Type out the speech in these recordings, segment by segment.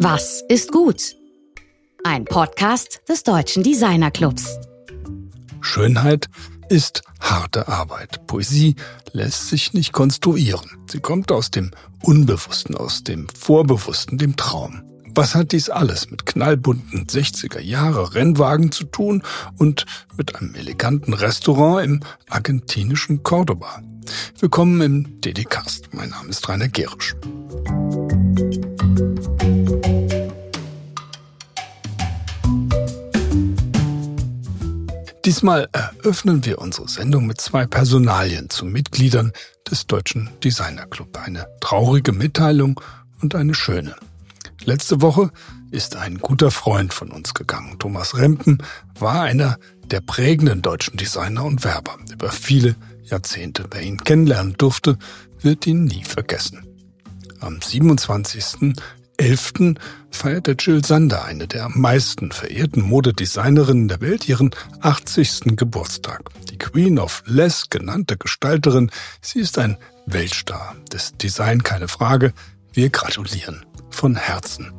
Was ist gut? Ein Podcast des Deutschen Designer Clubs. Schönheit ist harte Arbeit. Poesie lässt sich nicht konstruieren. Sie kommt aus dem Unbewussten, aus dem Vorbewussten, dem Traum. Was hat dies alles mit knallbunten 60er Jahre Rennwagen zu tun und mit einem eleganten Restaurant im argentinischen Cordoba? Willkommen im DD-Cast. Mein Name ist Rainer Gerisch. Diesmal eröffnen wir unsere Sendung mit zwei Personalien zu Mitgliedern des Deutschen Designer Club. Eine traurige Mitteilung und eine schöne. Letzte Woche ist ein guter Freund von uns gegangen. Thomas Rempen war einer der prägenden deutschen Designer und Werber über viele Jahrzehnte. Wer ihn kennenlernen durfte, wird ihn nie vergessen. Am 27.11. feierte Jill Sander, eine der am meisten verehrten Modedesignerinnen der Welt, ihren 80. Geburtstag. Die Queen of Less genannte Gestalterin, sie ist ein Weltstar. Des Design keine Frage. Wir gratulieren von Herzen.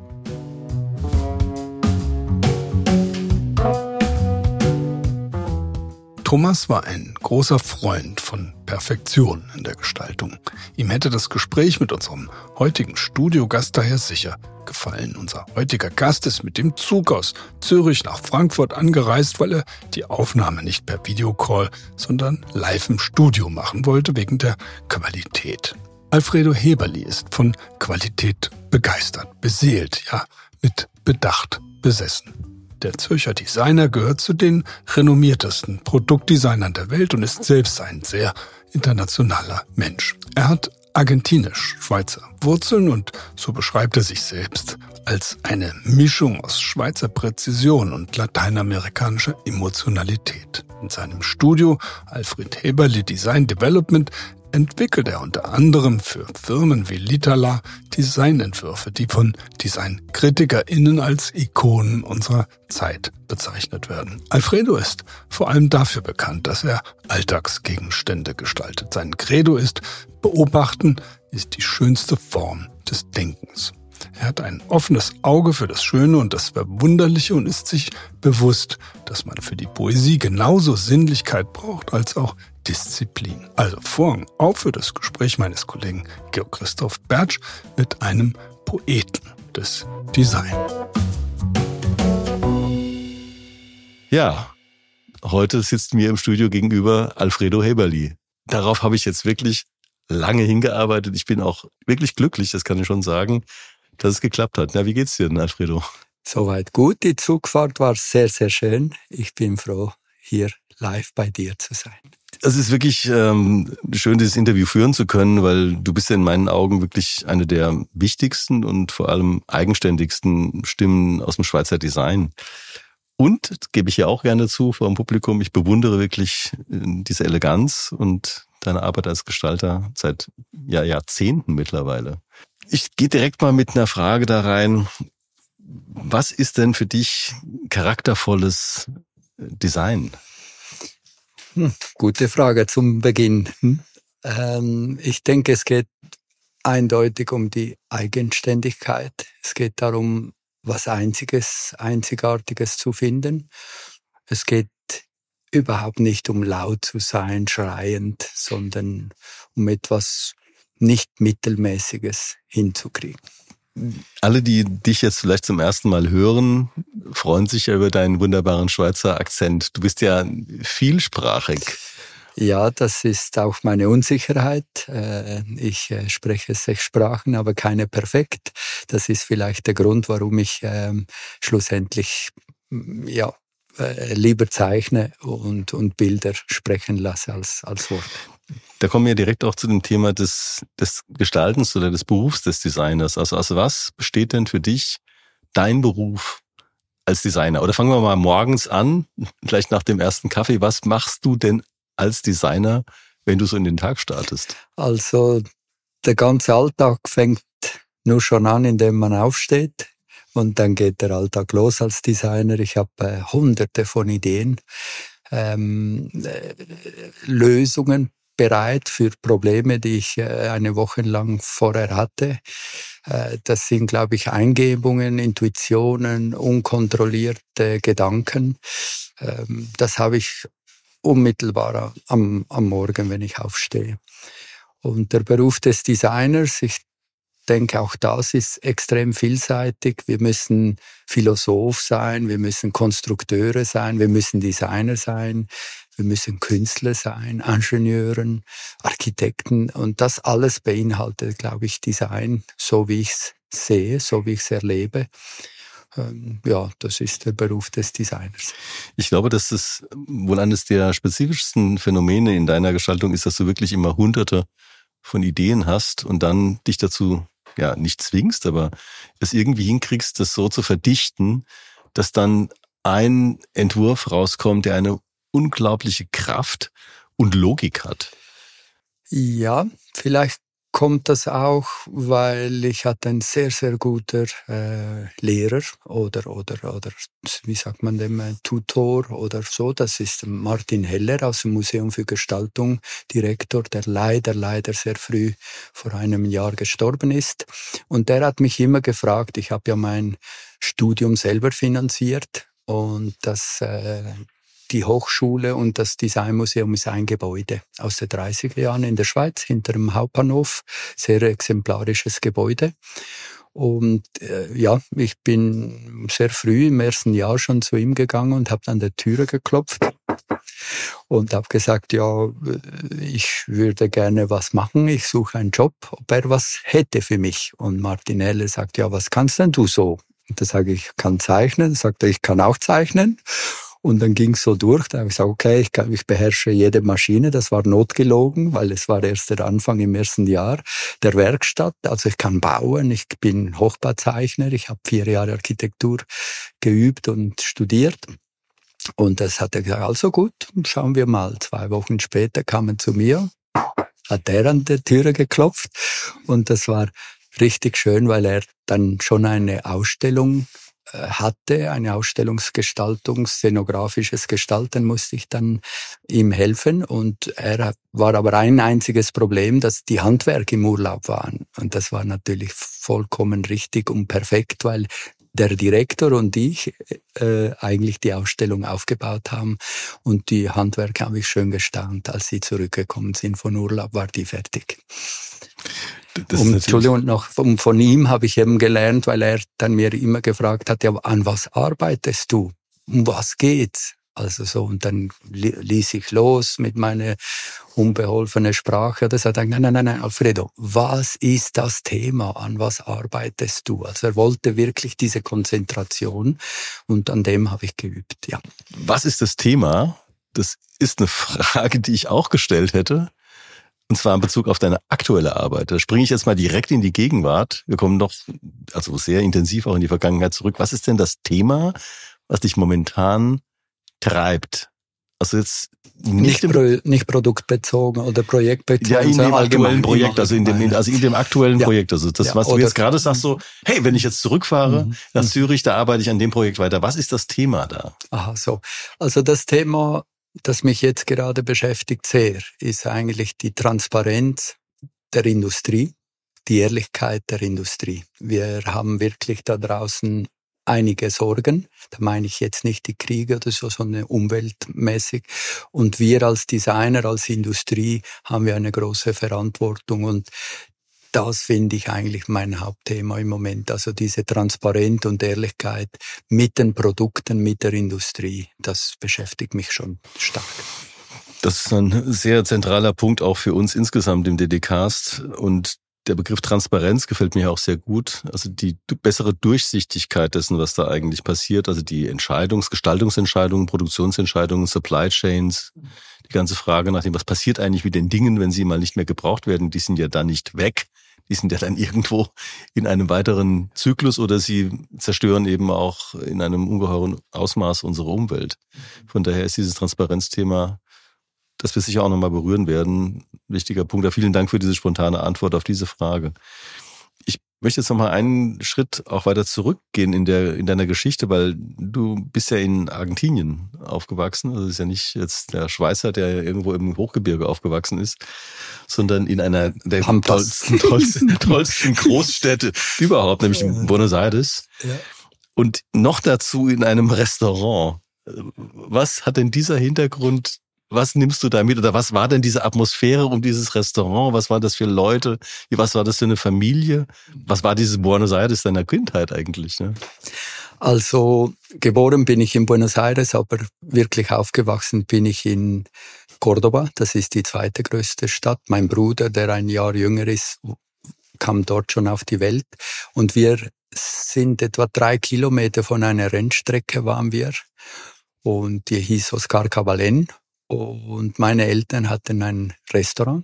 Thomas war ein großer Freund von Perfektion in der Gestaltung. Ihm hätte das Gespräch mit unserem heutigen Studiogast daher sicher gefallen. Unser heutiger Gast ist mit dem Zug aus Zürich nach Frankfurt angereist, weil er die Aufnahme nicht per Videocall, sondern live im Studio machen wollte wegen der Qualität. Alfredo Heberli ist von Qualität begeistert, beseelt, ja, mit Bedacht besessen. Der Zürcher Designer gehört zu den renommiertesten Produktdesignern der Welt und ist selbst ein sehr internationaler Mensch. Er hat argentinisch-schweizer Wurzeln und so beschreibt er sich selbst als eine Mischung aus Schweizer Präzision und lateinamerikanischer Emotionalität. In seinem Studio Alfred Heberli Design Development entwickelt er unter anderem für Firmen wie Litala Designentwürfe, die von DesignkritikerInnen als Ikonen unserer Zeit bezeichnet werden. Alfredo ist vor allem dafür bekannt, dass er Alltagsgegenstände gestaltet. Sein Credo ist, beobachten ist die schönste Form des Denkens. Er hat ein offenes Auge für das Schöne und das Verwunderliche und ist sich bewusst, dass man für die Poesie genauso Sinnlichkeit braucht als auch Disziplin. Also Vorhang auf für das Gespräch meines Kollegen Georg Christoph Bertsch mit einem Poeten des Design. Ja, heute sitzt mir im Studio gegenüber Alfredo Heberli. Darauf habe ich jetzt wirklich lange hingearbeitet. Ich bin auch wirklich glücklich, das kann ich schon sagen, dass es geklappt hat. Na, wie geht's dir denn, Alfredo? Soweit gut. Die Zugfahrt war sehr, sehr schön. Ich bin froh, hier live bei dir zu sein. Es ist wirklich ähm, schön, dieses Interview führen zu können, weil du bist ja in meinen Augen wirklich eine der wichtigsten und vor allem eigenständigsten Stimmen aus dem Schweizer Design. Und, gebe ich ja auch gerne zu vor dem Publikum, ich bewundere wirklich äh, diese Eleganz und deine Arbeit als Gestalter seit ja, Jahrzehnten mittlerweile. Ich gehe direkt mal mit einer Frage da rein. Was ist denn für dich charaktervolles Design? Hm, gute Frage zum Beginn. Hm? Ähm, ich denke, es geht eindeutig um die Eigenständigkeit. Es geht darum, was Einziges, Einzigartiges zu finden. Es geht überhaupt nicht um laut zu sein, schreiend, sondern um etwas nicht Mittelmäßiges hinzukriegen. Alle, die dich jetzt vielleicht zum ersten Mal hören, freuen sich ja über deinen wunderbaren Schweizer Akzent. Du bist ja vielsprachig. Ja, das ist auch meine Unsicherheit. Äh, ich äh, spreche sechs Sprachen, aber keine perfekt. Das ist vielleicht der Grund, warum ich ähm, schlussendlich ja, äh, lieber zeichne und, und Bilder sprechen lasse als, als Worte. Da kommen wir direkt auch zu dem Thema des, des Gestaltens oder des Berufs des Designers. Also aus was besteht denn für dich dein Beruf als Designer? Oder fangen wir mal morgens an, vielleicht nach dem ersten Kaffee. Was machst du denn als Designer, wenn du so in den Tag startest? Also der ganze Alltag fängt nur schon an, indem man aufsteht. Und dann geht der Alltag los als Designer. Ich habe äh, hunderte von Ideen, ähm, äh, Lösungen, bereit für Probleme, die ich äh, eine Woche lang vorher hatte. Äh, das sind, glaube ich, Eingebungen, Intuitionen, unkontrollierte Gedanken. Ähm, das habe ich unmittelbar am, am Morgen, wenn ich aufstehe. Und der Beruf des Designers, ich denke, auch das ist extrem vielseitig. Wir müssen Philosoph sein, wir müssen Konstrukteure sein, wir müssen Designer sein, wir müssen Künstler sein, Ingenieuren, Architekten. Und das alles beinhaltet, glaube ich, Design, so wie ich es sehe, so wie ich es erlebe. Ähm, ja, das ist der Beruf des Designers. Ich glaube, dass das wohl eines der spezifischsten Phänomene in deiner Gestaltung ist, dass du wirklich immer hunderte von Ideen hast und dann dich dazu ja nicht zwingst, aber es irgendwie hinkriegst, das so zu verdichten, dass dann ein Entwurf rauskommt, der eine unglaubliche Kraft und Logik hat. Ja, vielleicht kommt das auch, weil ich hatte einen sehr, sehr guter äh, Lehrer oder, oder, oder, wie sagt man dem, äh, Tutor oder so. Das ist Martin Heller aus dem Museum für Gestaltung, Direktor, der leider, leider sehr früh vor einem Jahr gestorben ist. Und der hat mich immer gefragt, ich habe ja mein Studium selber finanziert und das äh, die Hochschule und das Designmuseum ist ein Gebäude aus den 30er Jahren in der Schweiz, hinter dem Hauptbahnhof. Sehr exemplarisches Gebäude. Und äh, ja, ich bin sehr früh im ersten Jahr schon zu ihm gegangen und habe an der Türe geklopft und habe gesagt, ja, ich würde gerne was machen, ich suche einen Job, ob er was hätte für mich. Und Martinelle sagt, ja, was kannst denn du so? Und da sage ich, ich kann zeichnen. Sagt er, ich kann auch zeichnen. Und dann ging es so durch. Da habe ich gesagt, okay, ich, ich beherrsche jede Maschine. Das war notgelogen, weil es war erst der Anfang im ersten Jahr der Werkstatt. Also ich kann bauen, ich bin Hochbauzeichner, ich habe vier Jahre Architektur geübt und studiert. Und das hat er gesagt, also gut, schauen wir mal. Zwei Wochen später kamen zu mir, hat er an der Türe geklopft und das war richtig schön, weil er dann schon eine Ausstellung hatte, eine Ausstellungsgestaltung, szenografisches Gestalten musste ich dann ihm helfen. Und er war aber ein einziges Problem, dass die Handwerker im Urlaub waren. Und das war natürlich vollkommen richtig und perfekt, weil der Direktor und ich äh, eigentlich die Ausstellung aufgebaut haben. Und die Handwerker habe ich schön gestaunt, als sie zurückgekommen sind von Urlaub, war die fertig. Um, Entschuldigung, noch von, von ihm habe ich eben gelernt, weil er dann mir immer gefragt hat, ja, an was arbeitest du? Um was geht's? Also so, und dann ließ ich los mit meiner unbeholfenen Sprache. Das hat gesagt, nein, nein, nein, nein, Alfredo, was ist das Thema? An was arbeitest du? Also er wollte wirklich diese Konzentration und an dem habe ich geübt, ja. Was ist das Thema? Das ist eine Frage, die ich auch gestellt hätte. Und zwar in Bezug auf deine aktuelle Arbeit. Da springe ich jetzt mal direkt in die Gegenwart. Wir kommen noch, also sehr intensiv auch in die Vergangenheit zurück. Was ist denn das Thema, was dich momentan treibt? Also jetzt nicht, nicht, Pro, nicht produktbezogen oder projektbezogen. Ja, in dem aktuellen Projekt, also in dem, also in dem aktuellen ja. Projekt. Also das, ja, was du jetzt gerade sagst, so, hey, wenn ich jetzt zurückfahre mhm. nach Zürich, da arbeite ich an dem Projekt weiter. Was ist das Thema da? Aha, so. Also das Thema das mich jetzt gerade beschäftigt sehr, ist eigentlich die Transparenz der Industrie, die Ehrlichkeit der Industrie. Wir haben wirklich da draußen einige Sorgen. Da meine ich jetzt nicht die Kriege oder so, sondern umweltmäßig. Und wir als Designer, als Industrie haben wir eine große Verantwortung. Und das finde ich eigentlich mein Hauptthema im Moment. Also diese Transparenz und Ehrlichkeit mit den Produkten, mit der Industrie, das beschäftigt mich schon stark. Das ist ein sehr zentraler Punkt auch für uns insgesamt im DDcast und der Begriff Transparenz gefällt mir auch sehr gut. Also die bessere Durchsichtigkeit dessen, was da eigentlich passiert. Also die Entscheidungs-, Gestaltungsentscheidungen, Produktionsentscheidungen, Supply Chains, die ganze Frage nach dem, was passiert eigentlich mit den Dingen, wenn sie mal nicht mehr gebraucht werden, die sind ja dann nicht weg die sind ja dann irgendwo in einem weiteren Zyklus oder sie zerstören eben auch in einem ungeheuren Ausmaß unsere Umwelt. Von daher ist dieses Transparenzthema, das wir sicher auch nochmal berühren werden, wichtiger Punkt. Da vielen Dank für diese spontane Antwort auf diese Frage. Ich möchte jetzt noch mal einen Schritt auch weiter zurückgehen in der in deiner Geschichte, weil du bist ja in Argentinien aufgewachsen. Also ist ja nicht jetzt der Schweizer, der irgendwo im Hochgebirge aufgewachsen ist, sondern in einer der tollsten, tollsten, tollsten Großstädte überhaupt, nämlich in Buenos Aires. Ja. Und noch dazu in einem Restaurant. Was hat denn dieser Hintergrund was nimmst du da mit oder was war denn diese Atmosphäre um dieses Restaurant? Was waren das für Leute? Was war das für eine Familie? Was war dieses Buenos Aires deiner Kindheit eigentlich? Ne? Also geboren bin ich in Buenos Aires, aber wirklich aufgewachsen bin ich in Cordoba. Das ist die zweite größte Stadt. Mein Bruder, der ein Jahr jünger ist, kam dort schon auf die Welt. Und wir sind etwa drei Kilometer von einer Rennstrecke waren wir. Und die hieß Oscar Cabalen. Und meine Eltern hatten ein Restaurant.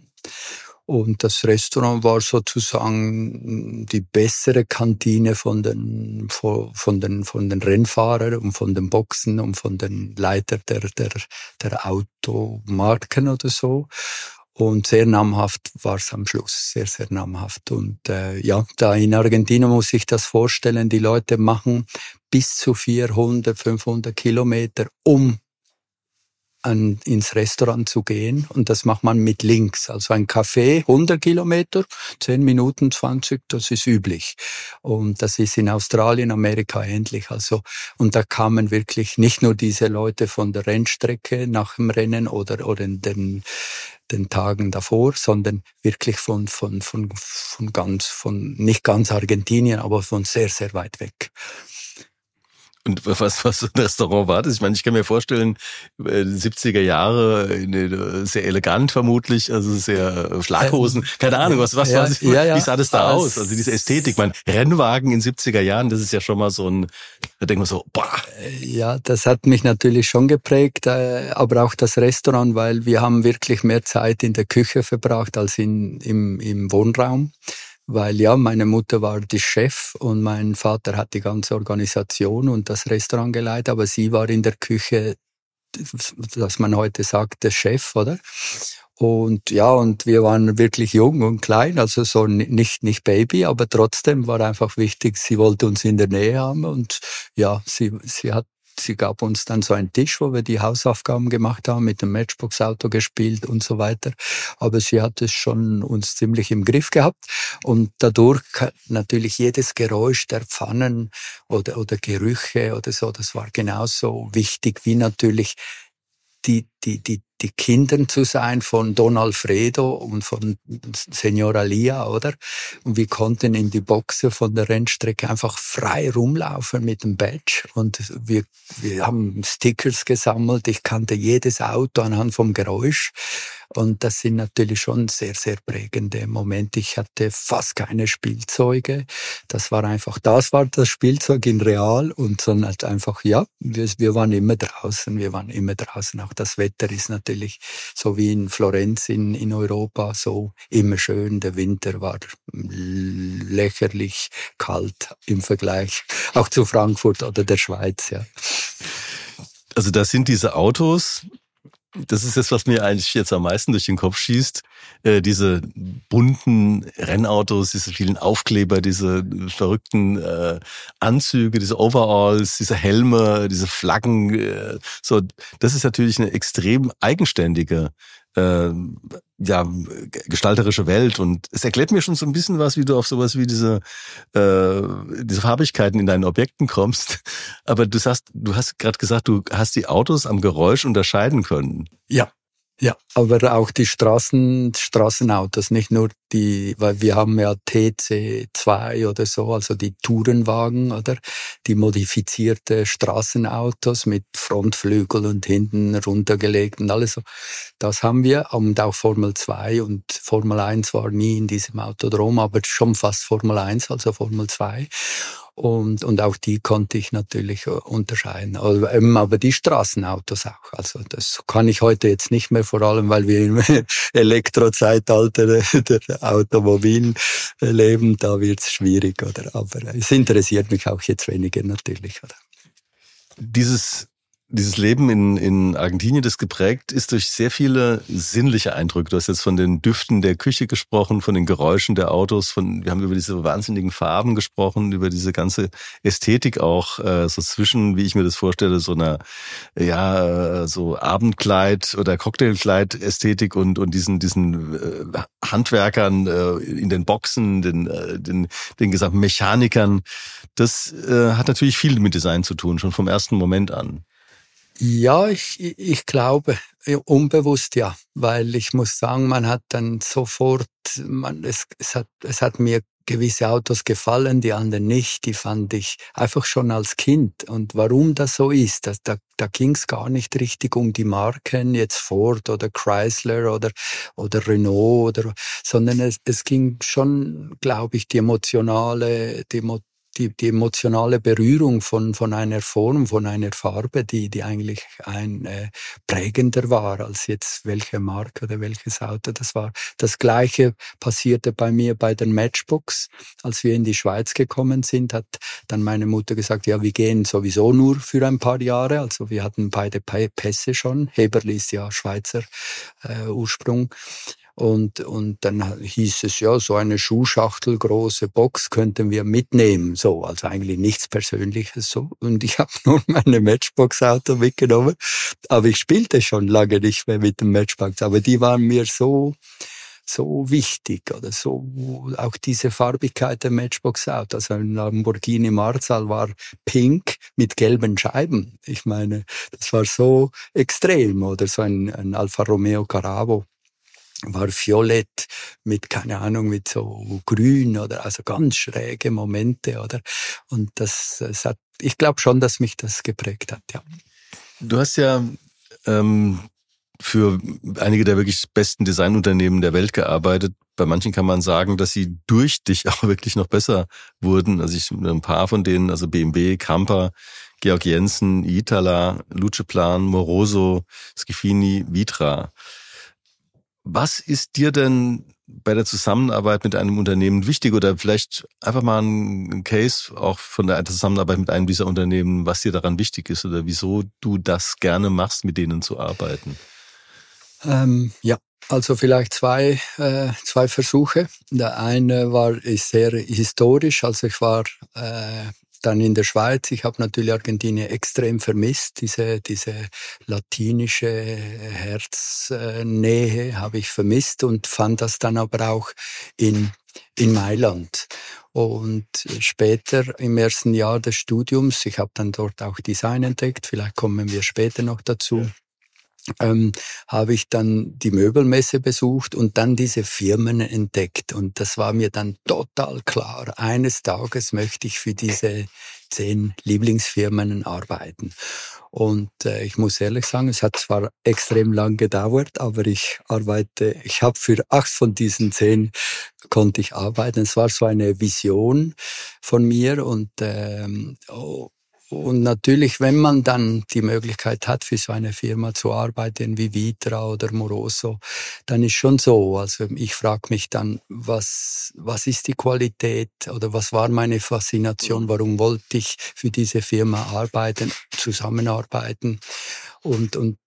Und das Restaurant war sozusagen die bessere Kantine von den, von den, von den Rennfahrern und von den Boxen und von den Leitern der, der, der Automarken oder so. Und sehr namhaft war es am Schluss, sehr, sehr namhaft. Und äh, ja, da in Argentinien muss ich das vorstellen, die Leute machen bis zu 400, 500 Kilometer, um an, ins Restaurant zu gehen. Und das macht man mit links. Also ein Café, 100 Kilometer, 10 Minuten 20, das ist üblich. Und das ist in Australien, Amerika ähnlich. Also, und da kamen wirklich nicht nur diese Leute von der Rennstrecke nach dem Rennen oder, oder in den, den Tagen davor, sondern wirklich von, von, von, von ganz, von, nicht ganz Argentinien, aber von sehr, sehr weit weg. Und was, was so ein Restaurant war das? Ich meine, ich kann mir vorstellen, 70er äh, Jahre, sehr elegant vermutlich, also sehr äh, Schlaghosen, keine Ahnung, was, was, ja, was ja, ja. wie sah das da aus? Also diese Ästhetik, mein Rennwagen in 70er Jahren, das ist ja schon mal so ein, da denkt man so, boah. Äh, ja, das hat mich natürlich schon geprägt, aber auch das Restaurant, weil wir haben wirklich mehr Zeit in der Küche verbracht als in, im, im Wohnraum weil ja, meine Mutter war die Chef und mein Vater hat die ganze Organisation und das Restaurant geleitet, aber sie war in der Küche, was man heute sagt, der Chef, oder? Und ja, und wir waren wirklich jung und klein, also so nicht, nicht Baby, aber trotzdem war einfach wichtig, sie wollte uns in der Nähe haben und ja, sie, sie hat sie gab uns dann so einen Tisch, wo wir die Hausaufgaben gemacht haben, mit dem Matchbox-Auto gespielt und so weiter. Aber sie hat es schon uns ziemlich im Griff gehabt. Und dadurch natürlich jedes Geräusch der Pfannen oder, oder Gerüche oder so, das war genauso wichtig wie natürlich die, die, die, die Kindern zu sein von Don Alfredo und von Senora Lia, oder? Und wir konnten in die Boxe von der Rennstrecke einfach frei rumlaufen mit dem Badge und wir, wir haben Stickers gesammelt. Ich kannte jedes Auto anhand vom Geräusch und das sind natürlich schon sehr, sehr prägende Momente. Ich hatte fast keine Spielzeuge. Das war einfach, das war das Spielzeug in real und sondern halt einfach, ja, wir, wir waren immer draußen, wir waren immer draußen. Auch das Wetter ist natürlich so wie in Florenz in, in Europa so immer schön. Der Winter war lächerlich kalt im Vergleich auch zu Frankfurt oder der Schweiz, ja. Also das sind diese Autos, das ist das, was mir eigentlich jetzt am meisten durch den Kopf schießt. Äh, diese bunten Rennautos, diese vielen Aufkleber, diese verrückten äh, Anzüge, diese Overalls, diese Helme, diese Flaggen. Äh, so, das ist natürlich eine extrem eigenständige äh, ja, gestalterische Welt. Und es erklärt mir schon so ein bisschen was, wie du auf sowas wie diese, äh, diese Farbigkeiten in deinen Objekten kommst. Aber du hast, du hast gerade gesagt, du hast die Autos am Geräusch unterscheiden können. Ja, ja, aber auch die Straßen, Straßenautos, nicht nur die, weil wir haben ja TC2 oder so, also die Tourenwagen, oder? Die modifizierte Straßenautos mit Frontflügel und hinten runtergelegt und alles so. Das haben wir und auch Formel 2 und Formel 1 war nie in diesem Autodrom, aber schon fast Formel 1, also Formel 2. Und, und auch die konnte ich natürlich äh, unterscheiden. Aber, eben, aber die Straßenautos auch. Also das kann ich heute jetzt nicht mehr, vor allem weil wir im Elektrozeitalter der Automobil leben. Da wird es schwierig. Oder? Aber es interessiert mich auch jetzt weniger natürlich. Oder? Dieses dieses Leben in, in Argentinien, das geprägt ist durch sehr viele sinnliche Eindrücke. Du hast jetzt von den Düften der Küche gesprochen, von den Geräuschen der Autos, von, wir haben über diese wahnsinnigen Farben gesprochen, über diese ganze Ästhetik auch, äh, so zwischen, wie ich mir das vorstelle, so einer, ja, so Abendkleid oder Cocktailkleid-Ästhetik und, und diesen, diesen äh, Handwerkern äh, in den Boxen, den, äh, den, den gesamten Mechanikern. Das äh, hat natürlich viel mit Design zu tun, schon vom ersten Moment an. Ja, ich, ich glaube, unbewusst ja, weil ich muss sagen, man hat dann sofort, man, es, es, hat, es hat mir gewisse Autos gefallen, die anderen nicht, die fand ich einfach schon als Kind. Und warum das so ist, das, da, da ging es gar nicht richtig um die Marken, jetzt Ford oder Chrysler oder, oder Renault, oder, sondern es, es ging schon, glaube ich, die emotionale, die, die, die emotionale Berührung von, von einer Form, von einer Farbe, die, die eigentlich ein äh, prägender war als jetzt welche Marke oder welches Auto das war. Das Gleiche passierte bei mir bei den Matchbooks. Als wir in die Schweiz gekommen sind, hat dann meine Mutter gesagt, ja, wir gehen sowieso nur für ein paar Jahre. Also wir hatten beide Pässe schon. Heberli ist ja Schweizer äh, Ursprung. Und, und dann hieß es, ja, so eine Schuhschachtel, große Box könnten wir mitnehmen. So, also eigentlich nichts Persönliches so. Und ich habe nur meine Matchbox-Auto mitgenommen. Aber ich spielte schon lange nicht mehr mit dem Matchbox. Aber die waren mir so, so wichtig oder so auch diese Farbigkeit der Matchbox Auto. Also ein Lamborghini Marzal war pink mit gelben Scheiben. Ich meine, das war so extrem oder so ein, ein Alfa Romeo Caravo war violett mit, keine Ahnung, mit so grün oder also ganz schräge Momente, oder? Und das, das hat, ich glaube schon, dass mich das geprägt hat, ja. Du hast ja ähm, für einige der wirklich besten Designunternehmen der Welt gearbeitet. Bei manchen kann man sagen, dass sie durch dich auch wirklich noch besser wurden. Also ich ein paar von denen, also BMW, Camper, Georg Jensen, Itala, Luceplan, Moroso, Schifini, Vitra. Was ist dir denn bei der Zusammenarbeit mit einem Unternehmen wichtig oder vielleicht einfach mal ein Case auch von der Zusammenarbeit mit einem dieser Unternehmen, was dir daran wichtig ist oder wieso du das gerne machst, mit denen zu arbeiten? Ähm, ja, also vielleicht zwei, äh, zwei Versuche. Der eine war ist sehr historisch. Also ich war äh, dann in der Schweiz, ich habe natürlich Argentinien extrem vermisst, diese, diese latinische Herznähe habe ich vermisst und fand das dann aber auch in, in Mailand. Und später im ersten Jahr des Studiums, ich habe dann dort auch Design entdeckt, vielleicht kommen wir später noch dazu ähm, habe ich dann die Möbelmesse besucht und dann diese Firmen entdeckt. Und das war mir dann total klar. Eines Tages möchte ich für diese zehn Lieblingsfirmen arbeiten. Und äh, ich muss ehrlich sagen, es hat zwar extrem lang gedauert, aber ich arbeite, ich habe für acht von diesen zehn konnte ich arbeiten. Es war so eine Vision von mir und ähm, oh, und natürlich, wenn man dann die Möglichkeit hat, für so eine Firma zu arbeiten wie Vitra oder Moroso, dann ist schon so. Also ich frage mich dann, was, was ist die Qualität oder was war meine Faszination? Mhm. Warum wollte ich für diese Firma arbeiten, zusammenarbeiten? Und, und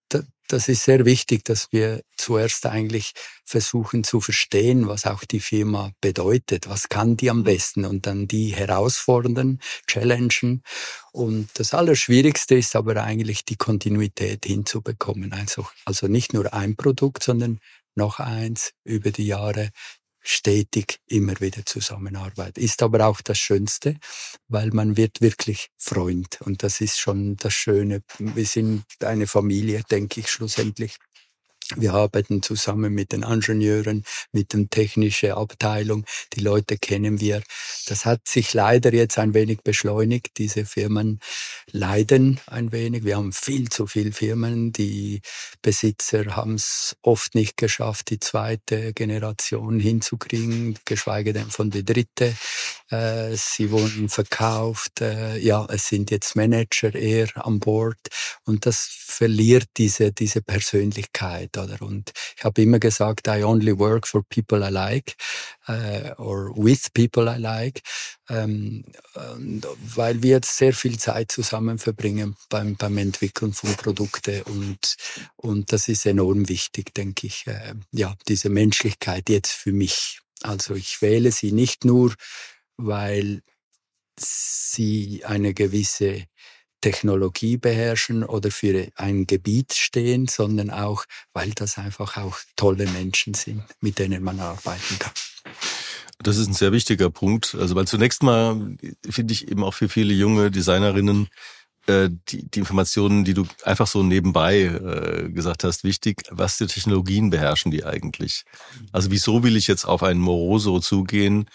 das ist sehr wichtig, dass wir zuerst eigentlich versuchen zu verstehen, was auch die Firma bedeutet, was kann die am mhm. besten und dann die herausfordern, challengen. Und das Allerschwierigste ist aber eigentlich die Kontinuität hinzubekommen. Also, also nicht nur ein Produkt, sondern noch eins über die Jahre stetig immer wieder zusammenarbeiten. Ist aber auch das Schönste, weil man wird wirklich Freund. Und das ist schon das Schöne. Wir sind eine Familie, denke ich, schlussendlich. Wir arbeiten zusammen mit den Ingenieuren, mit der technischen Abteilung. Die Leute kennen wir. Das hat sich leider jetzt ein wenig beschleunigt. Diese Firmen leiden ein wenig. Wir haben viel zu viele Firmen. Die Besitzer haben es oft nicht geschafft, die zweite Generation hinzukriegen, geschweige denn von der dritte. Äh, sie wurden verkauft. Äh, ja, es sind jetzt Manager eher an Bord und das verliert diese diese Persönlichkeit, oder? Und ich habe immer gesagt, I only work for people I like äh, or with people I like, ähm, weil wir jetzt sehr viel Zeit zusammen verbringen beim beim Entwickeln von Produkten und und das ist enorm wichtig, denke ich. Äh, ja, diese Menschlichkeit jetzt für mich. Also ich wähle sie nicht nur weil sie eine gewisse Technologie beherrschen oder für ein Gebiet stehen, sondern auch, weil das einfach auch tolle Menschen sind, mit denen man arbeiten kann. Das ist ein sehr wichtiger Punkt. Also, weil zunächst mal finde ich eben auch für viele junge Designerinnen äh, die, die Informationen, die du einfach so nebenbei äh, gesagt hast, wichtig. Was für Technologien beherrschen die eigentlich? Also, wieso will ich jetzt auf einen Moroso zugehen?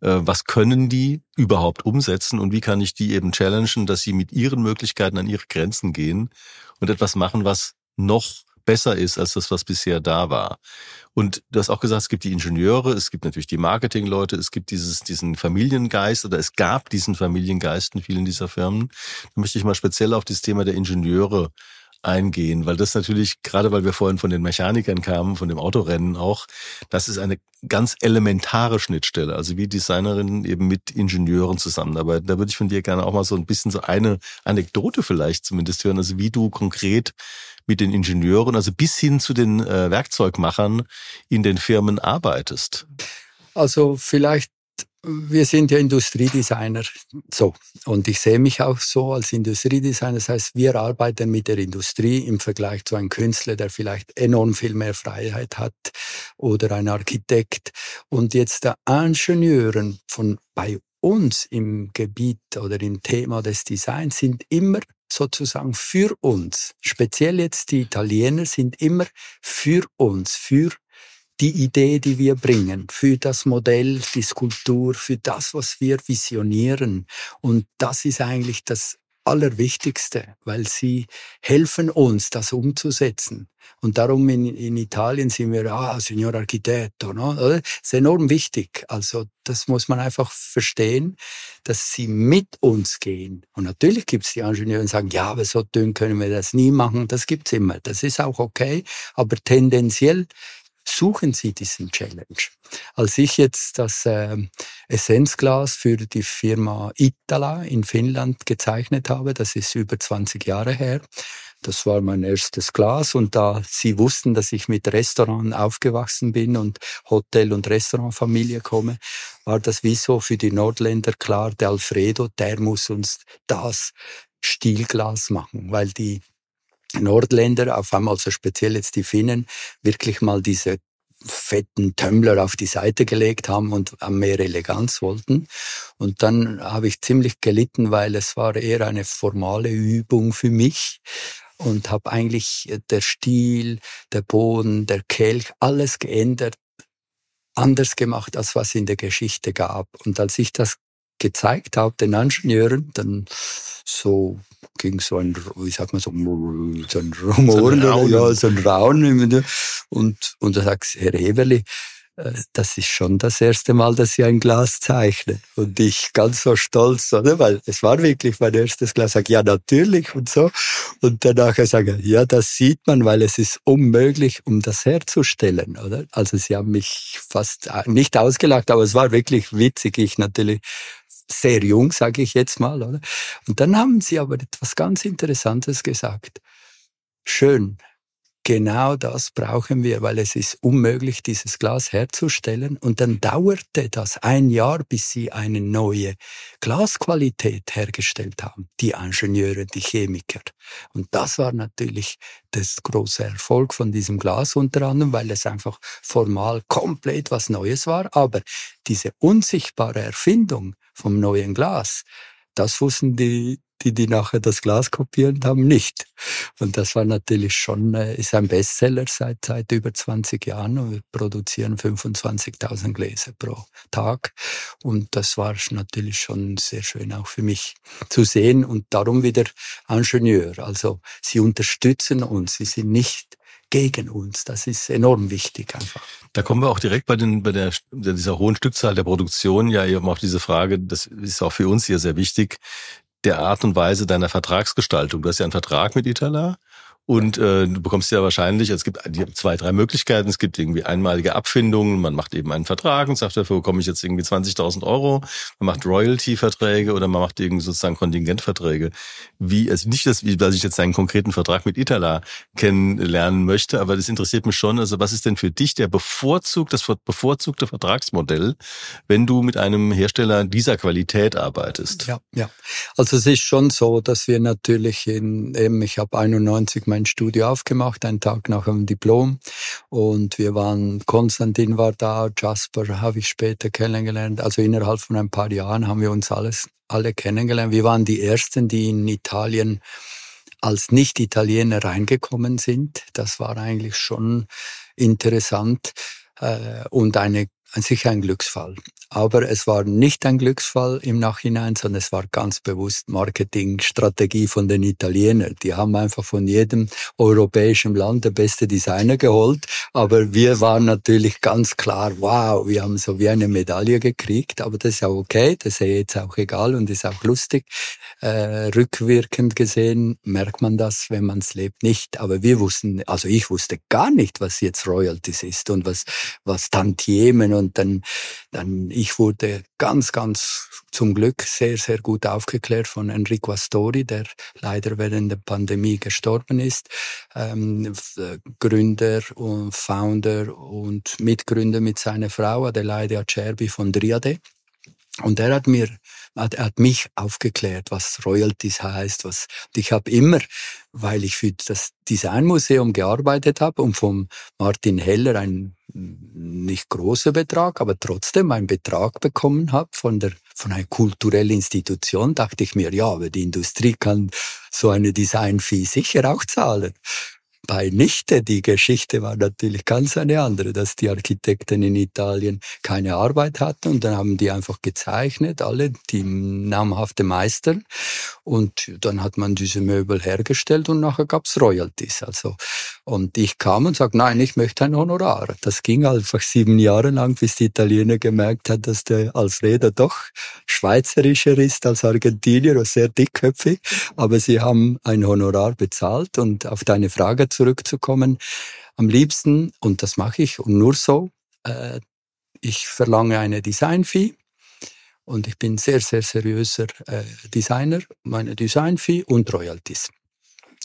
Äh, was können die überhaupt umsetzen und wie kann ich die eben challengen, dass sie mit ihren Möglichkeiten an ihre Grenzen gehen und etwas machen, was noch besser ist als das, was bisher da war. Und du hast auch gesagt, es gibt die Ingenieure, es gibt natürlich die Marketingleute, es gibt dieses, diesen Familiengeist oder es gab diesen Familiengeist in vielen dieser Firmen. Da möchte ich mal speziell auf das Thema der Ingenieure eingehen, weil das natürlich, gerade weil wir vorhin von den Mechanikern kamen, von dem Autorennen auch, das ist eine ganz elementare Schnittstelle, also wie Designerinnen eben mit Ingenieuren zusammenarbeiten. Da würde ich von dir gerne auch mal so ein bisschen so eine Anekdote vielleicht zumindest hören, also wie du konkret mit den Ingenieuren, also bis hin zu den äh, Werkzeugmachern in den Firmen arbeitest. Also vielleicht wir sind ja Industriedesigner, so. Und ich sehe mich auch so als Industriedesigner. Das heißt, wir arbeiten mit der Industrie im Vergleich zu einem Künstler, der vielleicht enorm viel mehr Freiheit hat oder ein Architekt. Und jetzt der Ingenieuren von bei uns im Gebiet oder im Thema des Designs sind immer sozusagen für uns. Speziell jetzt die Italiener sind immer für uns, für die Idee, die wir bringen, für das Modell, die Skulptur, für das, was wir visionieren. Und das ist eigentlich das Allerwichtigste, weil sie helfen uns, das umzusetzen. Und darum in, in Italien sind wir, ah, Signor Architetto, no? Das ist enorm wichtig. Also das muss man einfach verstehen, dass sie mit uns gehen. Und natürlich gibt es die Ingenieure, die sagen, ja, aber so dünn können wir das nie machen. Das gibt's immer. Das ist auch okay. Aber tendenziell suchen Sie diesen Challenge. Als ich jetzt das äh, Essenzglas für die Firma Itala in Finnland gezeichnet habe, das ist über 20 Jahre her, das war mein erstes Glas und da sie wussten, dass ich mit Restaurant aufgewachsen bin und Hotel- und Restaurantfamilie komme, war das wie so für die Nordländer klar, der Alfredo, der muss uns das Stilglas machen, weil die Nordländer, auf einmal so speziell jetzt die Finnen, wirklich mal diese fetten Tumbler auf die Seite gelegt haben und mehr Eleganz wollten. Und dann habe ich ziemlich gelitten, weil es war eher eine formale Übung für mich und habe eigentlich der Stil, der Boden, der Kelch, alles geändert, anders gemacht, als was in der Geschichte gab. Und als ich das gezeigt habe, den Ingenieuren, dann so ging so ein, wie sagt man so, so ein Rumoren, so ein ja, so ein Raunen. Und, und da sagt Herr Heberli, äh, das ist schon das erste Mal, dass ich ein Glas zeichne. Und ich ganz so stolz, oder? Weil es war wirklich mein erstes Glas. Sag, ja, natürlich und so. Und danach sage ja, das sieht man, weil es ist unmöglich, um das herzustellen, oder? Also sie haben mich fast äh, nicht ausgelacht, aber es war wirklich witzig. Ich natürlich sehr jung, sage ich jetzt mal. Oder? Und dann haben sie aber etwas ganz Interessantes gesagt. Schön, genau das brauchen wir, weil es ist unmöglich, dieses Glas herzustellen. Und dann dauerte das ein Jahr, bis sie eine neue Glasqualität hergestellt haben, die Ingenieure, die Chemiker. Und das war natürlich das große Erfolg von diesem Glas unter anderem, weil es einfach formal komplett was Neues war. Aber diese unsichtbare Erfindung vom neuen Glas, das wussten die die, die nachher das Glas kopieren haben, nicht. Und das war natürlich schon, äh, ist ein Bestseller seit, seit über 20 Jahren und wir produzieren 25.000 Gläser pro Tag. Und das war natürlich schon sehr schön auch für mich zu sehen und darum wieder Ingenieur. Also sie unterstützen uns, sie sind nicht gegen uns. Das ist enorm wichtig einfach. Da kommen wir auch direkt bei, den, bei der, dieser hohen Stückzahl der Produktion ja eben auf diese Frage, das ist auch für uns hier sehr wichtig, der Art und Weise deiner Vertragsgestaltung. Du hast ja einen Vertrag mit Itala und äh, du bekommst ja wahrscheinlich, es gibt zwei, drei Möglichkeiten. Es gibt irgendwie einmalige Abfindungen. Man macht eben einen Vertrag und sagt, dafür bekomme ich jetzt irgendwie 20.000 Euro. Man macht Royalty-Verträge oder man macht irgendwie sozusagen Kontingentverträge. Wie, also nicht, dass, dass ich jetzt einen konkreten Vertrag mit Itala kennenlernen möchte, aber das interessiert mich schon. Also was ist denn für dich der bevorzugt, das bevorzugte Vertragsmodell, wenn du mit einem Hersteller dieser Qualität arbeitest? Ja, ja. Also es ist schon so, dass wir natürlich in, eben, ich habe 91 mein Studio aufgemacht, einen Tag nach dem Diplom. Und wir waren, Konstantin war da, Jasper habe ich später kennengelernt. Also innerhalb von ein paar Jahren haben wir uns alles, alle kennengelernt. Wir waren die Ersten, die in Italien als Nicht-Italiener reingekommen sind. Das war eigentlich schon interessant äh, und eine sicher ein Glücksfall. Aber es war nicht ein Glücksfall im Nachhinein, sondern es war ganz bewusst Marketingstrategie von den Italienern. Die haben einfach von jedem europäischen Land der beste Designer geholt. Aber wir waren natürlich ganz klar, wow, wir haben so wie eine Medaille gekriegt. Aber das ist auch okay, das ist jetzt auch egal und ist auch lustig. Äh, rückwirkend gesehen merkt man das, wenn man es lebt, nicht. Aber wir wussten, also ich wusste gar nicht, was jetzt Royalties ist und was, was Tantiemen und dann, dann ich wurde ganz, ganz zum Glück sehr, sehr gut aufgeklärt von Enrico Astori, der leider während der Pandemie gestorben ist. Ähm, Gründer und Founder und Mitgründer mit seiner Frau Adelaide Acerbi von Driade. Und er hat mir er hat mich aufgeklärt, was Royalties heißt, was und ich habe immer, weil ich für das Designmuseum gearbeitet habe und vom Martin Heller ein nicht großer Betrag, aber trotzdem einen Betrag bekommen habe von der von einer kulturellen Institution, dachte ich mir, ja, aber die Industrie kann so eine Design-Fee sicher auch zahlen bei Nichte, die Geschichte war natürlich ganz eine andere, dass die Architekten in Italien keine Arbeit hatten und dann haben die einfach gezeichnet, alle die namhafte Meister und dann hat man diese Möbel hergestellt und nachher gab's Royalties. Also und ich kam und sagte, nein, ich möchte ein Honorar. Das ging einfach sieben Jahre lang, bis die Italiener gemerkt hat, dass der Alfredo doch schweizerischer ist als Argentinier, sehr dickköpfig. Aber sie haben ein Honorar bezahlt. Und auf deine Frage zurückzukommen, am liebsten, und das mache ich und nur so, äh, ich verlange eine Design-Fee. Und ich bin sehr, sehr seriöser äh, Designer, meine Design-Fee und Royalties.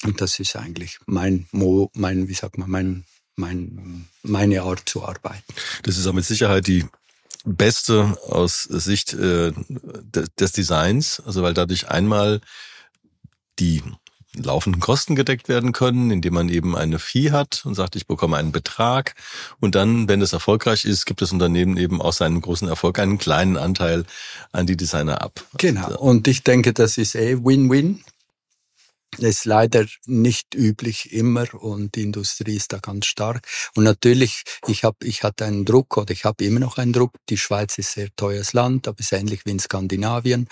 Und das ist eigentlich mein, mein wie sagt man, mein, mein, meine Art zu arbeiten. Das ist auch mit Sicherheit die beste aus Sicht äh, des Designs, also weil dadurch einmal die laufenden Kosten gedeckt werden können, indem man eben eine Fee hat und sagt, ich bekomme einen Betrag. Und dann, wenn es erfolgreich ist, gibt das Unternehmen eben aus seinem großen Erfolg einen kleinen Anteil an die Designer ab. Genau. Und ich denke, das ist eh Win-Win ist leider nicht üblich immer und die Industrie ist da ganz stark. Und natürlich, ich habe, ich hatte einen Druck oder ich habe immer noch einen Druck. Die Schweiz ist sehr teures Land, aber ist ähnlich wie in Skandinavien.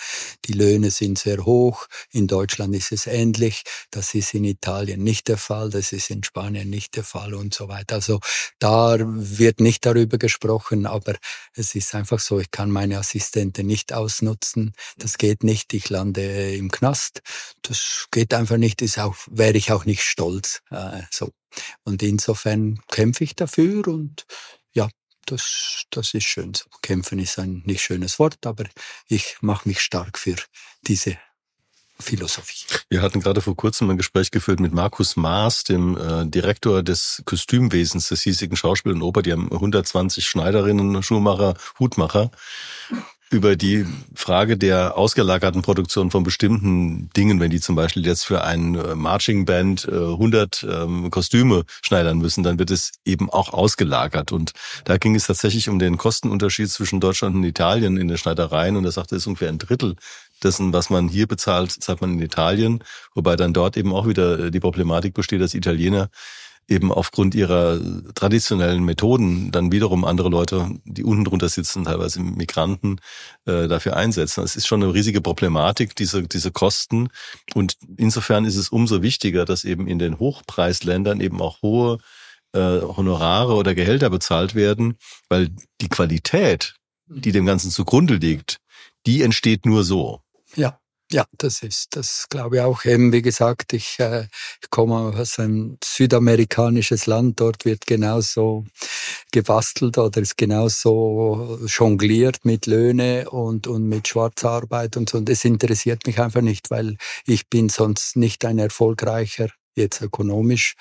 Die Löhne sind sehr hoch. In Deutschland ist es ähnlich. Das ist in Italien nicht der Fall. Das ist in Spanien nicht der Fall und so weiter. Also da wird nicht darüber gesprochen, aber es ist einfach so. Ich kann meine Assistenten nicht ausnutzen. Das geht nicht. Ich lande im Knast. Das geht einfach einfach nicht, ist auch, wäre ich auch nicht stolz. Äh, so. Und insofern kämpfe ich dafür und ja, das, das ist schön. Kämpfen ist ein nicht schönes Wort, aber ich mache mich stark für diese Philosophie. Wir hatten gerade vor kurzem ein Gespräch geführt mit Markus Maas, dem äh, Direktor des Kostümwesens des hiesigen Schauspiel und Oper. Die haben 120 Schneiderinnen, Schuhmacher, Hutmacher über die Frage der ausgelagerten Produktion von bestimmten Dingen, wenn die zum Beispiel jetzt für ein äh, Marching Band 100 äh, ähm, Kostüme schneidern müssen, dann wird es eben auch ausgelagert. Und da ging es tatsächlich um den Kostenunterschied zwischen Deutschland und Italien in den Schneidereien. Und er sagte, es ist ungefähr ein Drittel dessen, was man hier bezahlt, zahlt man in Italien. Wobei dann dort eben auch wieder äh, die Problematik besteht, dass Italiener eben aufgrund ihrer traditionellen Methoden dann wiederum andere Leute, die unten drunter sitzen, teilweise Migranten, äh, dafür einsetzen. Es ist schon eine riesige Problematik, diese, diese Kosten. Und insofern ist es umso wichtiger, dass eben in den Hochpreisländern eben auch hohe äh, Honorare oder Gehälter bezahlt werden, weil die Qualität, die dem Ganzen zugrunde liegt, die entsteht nur so. Ja. Ja, das ist, das glaube ich auch eben, wie gesagt, ich, äh, ich komme aus einem südamerikanisches Land, dort wird genauso gebastelt oder ist genauso jongliert mit Löhne und, und mit Schwarzarbeit und so. Und das interessiert mich einfach nicht, weil ich bin sonst nicht ein erfolgreicher, jetzt ökonomisch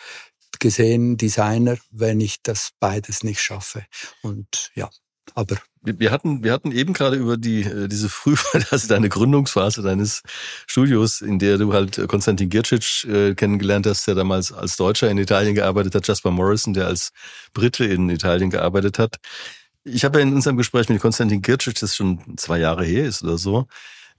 gesehen, Designer, wenn ich das beides nicht schaffe. Und ja, aber wir hatten, wir hatten eben gerade über die, äh, diese Frühphase, also deine Gründungsphase deines Studios, in der du halt Konstantin Gircic äh, kennengelernt hast, der damals als Deutscher in Italien gearbeitet hat, Jasper Morrison, der als Brite in Italien gearbeitet hat. Ich habe ja in unserem Gespräch mit Konstantin Gircic, das schon zwei Jahre her ist oder so,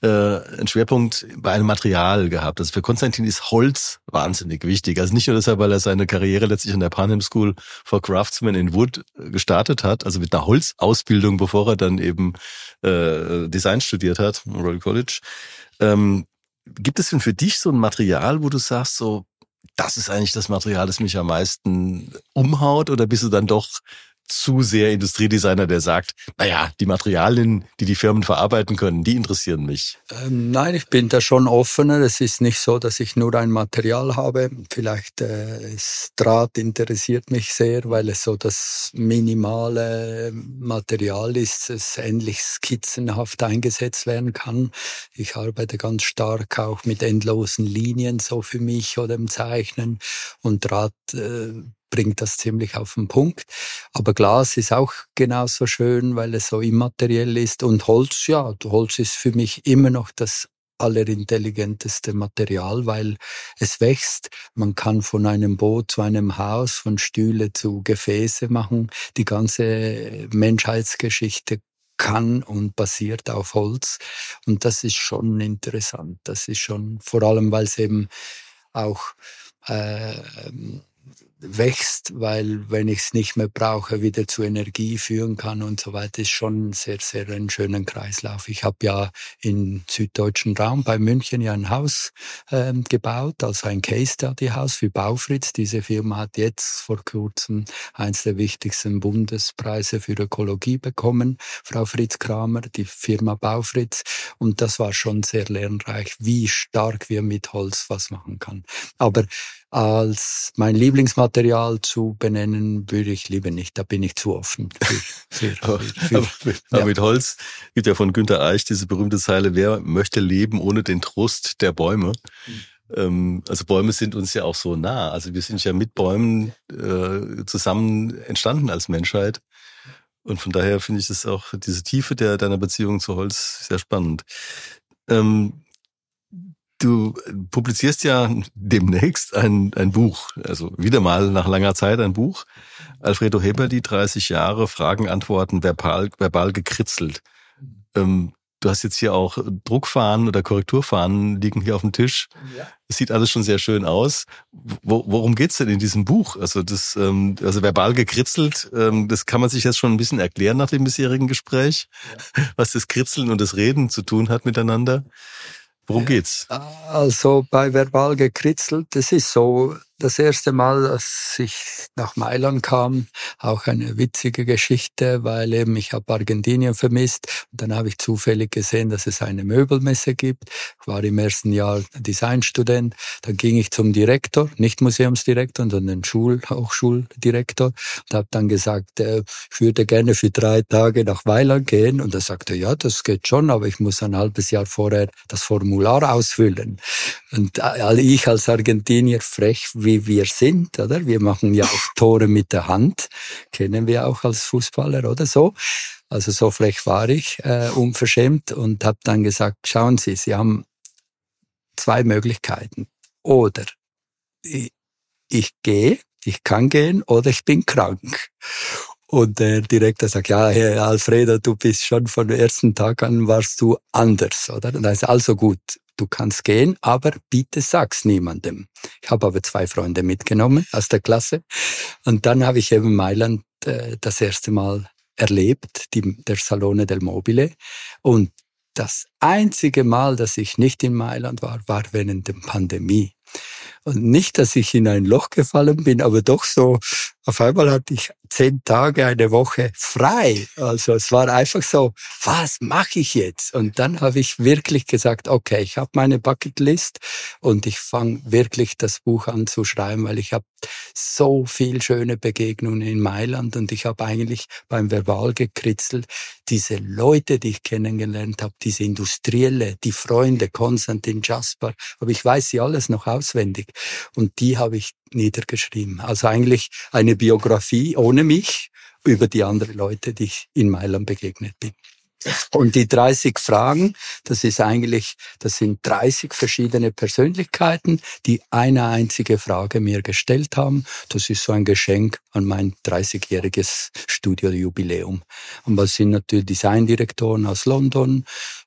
äh, einen Schwerpunkt bei einem Material gehabt. Also für Konstantin ist Holz wahnsinnig wichtig. Also nicht nur deshalb, weil er seine Karriere letztlich an der Panam School for Craftsmen in Wood äh, gestartet hat, also mit einer Holzausbildung, bevor er dann eben äh, Design studiert hat, Royal College. Ähm, gibt es denn für dich so ein Material, wo du sagst, so, das ist eigentlich das Material, das mich am meisten umhaut? Oder bist du dann doch zu sehr Industriedesigner, der sagt, naja, die Materialien, die die Firmen verarbeiten können, die interessieren mich? Ähm, nein, ich bin da schon offener. Es ist nicht so, dass ich nur ein Material habe. Vielleicht äh, das Draht interessiert mich sehr, weil es so das minimale Material ist, es ähnlich skizzenhaft eingesetzt werden kann. Ich arbeite ganz stark auch mit endlosen Linien so für mich oder im Zeichnen und Draht äh, bringt das ziemlich auf den Punkt. Aber Glas ist auch genauso schön, weil es so immateriell ist. Und Holz, ja, Holz ist für mich immer noch das allerintelligenteste Material, weil es wächst. Man kann von einem Boot zu einem Haus, von Stühle zu Gefäße machen. Die ganze Menschheitsgeschichte kann und basiert auf Holz. Und das ist schon interessant. Das ist schon vor allem, weil es eben auch äh, wächst, weil wenn ich es nicht mehr brauche, wieder zu Energie führen kann und so weiter, ist schon sehr, sehr ein schöner Kreislauf. Ich habe ja im süddeutschen Raum bei München ja ein Haus ähm, gebaut, also ein Case Study Haus für Baufritz. Diese Firma hat jetzt vor kurzem eins der wichtigsten Bundespreise für Ökologie bekommen, Frau Fritz Kramer, die Firma Baufritz. Und das war schon sehr lernreich, wie stark wir mit Holz was machen kann. Aber als mein Lieblingsmaterial zu benennen, würde ich lieber nicht. Da bin ich zu offen. Für, für, aber, für, aber, mit, ja. aber, mit, Holz gibt ja von Günter Eich diese berühmte Zeile, wer möchte leben ohne den Trost der Bäume? Mhm. also Bäume sind uns ja auch so nah. Also wir sind ja mit Bäumen äh, zusammen entstanden als Menschheit. Und von daher finde ich das auch, diese Tiefe der, deiner Beziehung zu Holz sehr spannend. Ähm, Du publizierst ja demnächst ein, ein Buch, also wieder mal nach langer Zeit ein Buch. Alfredo Heberli, 30 Jahre, Fragen, Antworten, verbal, verbal gekritzelt. Ähm, du hast jetzt hier auch Druckfahnen oder Korrekturfahnen liegen hier auf dem Tisch. Ja. Es sieht alles schon sehr schön aus. Wo, worum geht's denn in diesem Buch? Also das, ähm, also verbal gekritzelt, ähm, das kann man sich jetzt schon ein bisschen erklären nach dem bisherigen Gespräch, ja. was das Kritzeln und das Reden zu tun hat miteinander. Worum geht's? Also bei verbal gekritzelt, das ist so, das erste Mal, dass ich nach Mailand kam, auch eine witzige Geschichte, weil eben ich habe Argentinien vermisst. Und dann habe ich zufällig gesehen, dass es eine Möbelmesse gibt. Ich war im ersten Jahr Designstudent. Dann ging ich zum Direktor, nicht Museumsdirektor, sondern Schul Hochschuldirektor und habe dann gesagt, äh, ich würde gerne für drei Tage nach Mailand gehen. Und er sagte, ja, das geht schon, aber ich muss ein halbes Jahr vorher das Formular ausfüllen. Und ich als Argentinier frech, wie wir sind, oder? Wir machen ja auch Tore mit der Hand, kennen wir auch als Fußballer oder so. Also so frech war ich, äh, unverschämt und habe dann gesagt, schauen Sie, Sie haben zwei Möglichkeiten. Oder ich, ich gehe, ich kann gehen oder ich bin krank. Und der Direktor sagt, ja, Herr Alfredo, du bist schon von ersten Tag an warst du anders, oder? Das ist also gut du kannst gehen, aber bitte sag's niemandem. Ich habe aber zwei Freunde mitgenommen aus der Klasse und dann habe ich eben Mailand äh, das erste Mal erlebt, die, der Salone del Mobile und das einzige Mal, dass ich nicht in Mailand war, war während der Pandemie. Und nicht, dass ich in ein Loch gefallen bin, aber doch so auf einmal hatte ich zehn Tage, eine Woche frei. Also es war einfach so, was mache ich jetzt? Und dann habe ich wirklich gesagt, okay, ich habe meine Bucketlist und ich fange wirklich das Buch an zu schreiben, weil ich habe so viel schöne Begegnungen in Mailand und ich habe eigentlich beim Verbal gekritzelt, diese Leute, die ich kennengelernt habe, diese Industrielle, die Freunde, Konstantin Jasper, aber ich weiß sie alles noch auswendig und die habe ich niedergeschrieben. Also eigentlich eine Biografie ohne mich über die anderen Leute, die ich in Mailand begegnet bin. Und die 30 Fragen, das ist eigentlich, das sind 30 verschiedene Persönlichkeiten, die eine einzige Frage mir gestellt haben. Das ist so ein Geschenk an mein 30-jähriges Studiojubiläum. Und was sind natürlich Designdirektoren aus London,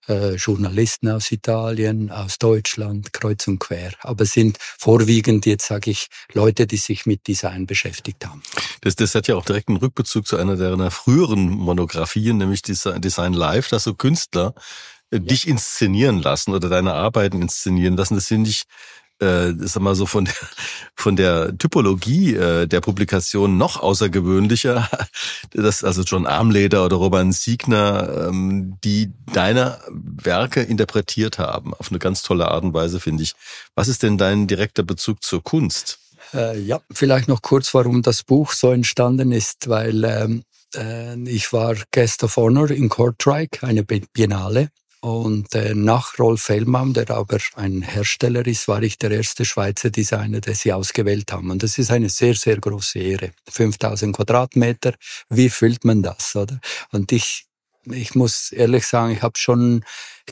äh, Journalisten aus Italien, aus Deutschland, kreuz und quer. Aber es sind vorwiegend jetzt, sage ich, Leute, die sich mit Design beschäftigt haben. Das, das hat ja auch direkt einen Rückbezug zu einer deiner früheren Monografien, nämlich Design Live, dass so Künstler äh, dich inszenieren lassen oder deine Arbeiten inszenieren lassen. Das finde ich äh, sag mal so von der, von der Typologie äh, der Publikation noch außergewöhnlicher, dass also John Armleder oder Robert Siegner, ähm, die deine Werke interpretiert haben auf eine ganz tolle Art und Weise, finde ich. Was ist denn dein direkter Bezug zur Kunst? Äh, ja, vielleicht noch kurz, warum das Buch so entstanden ist, weil ähm, äh, ich war Guest of Honor in Kortrijk, eine Biennale, und äh, nach Rolf Fellmann, der aber ein Hersteller ist, war ich der erste Schweizer Designer, der sie ausgewählt haben. Und das ist eine sehr, sehr große Ehre. 5000 Quadratmeter, wie füllt man das, oder? Und ich, ich muss ehrlich sagen, ich habe schon,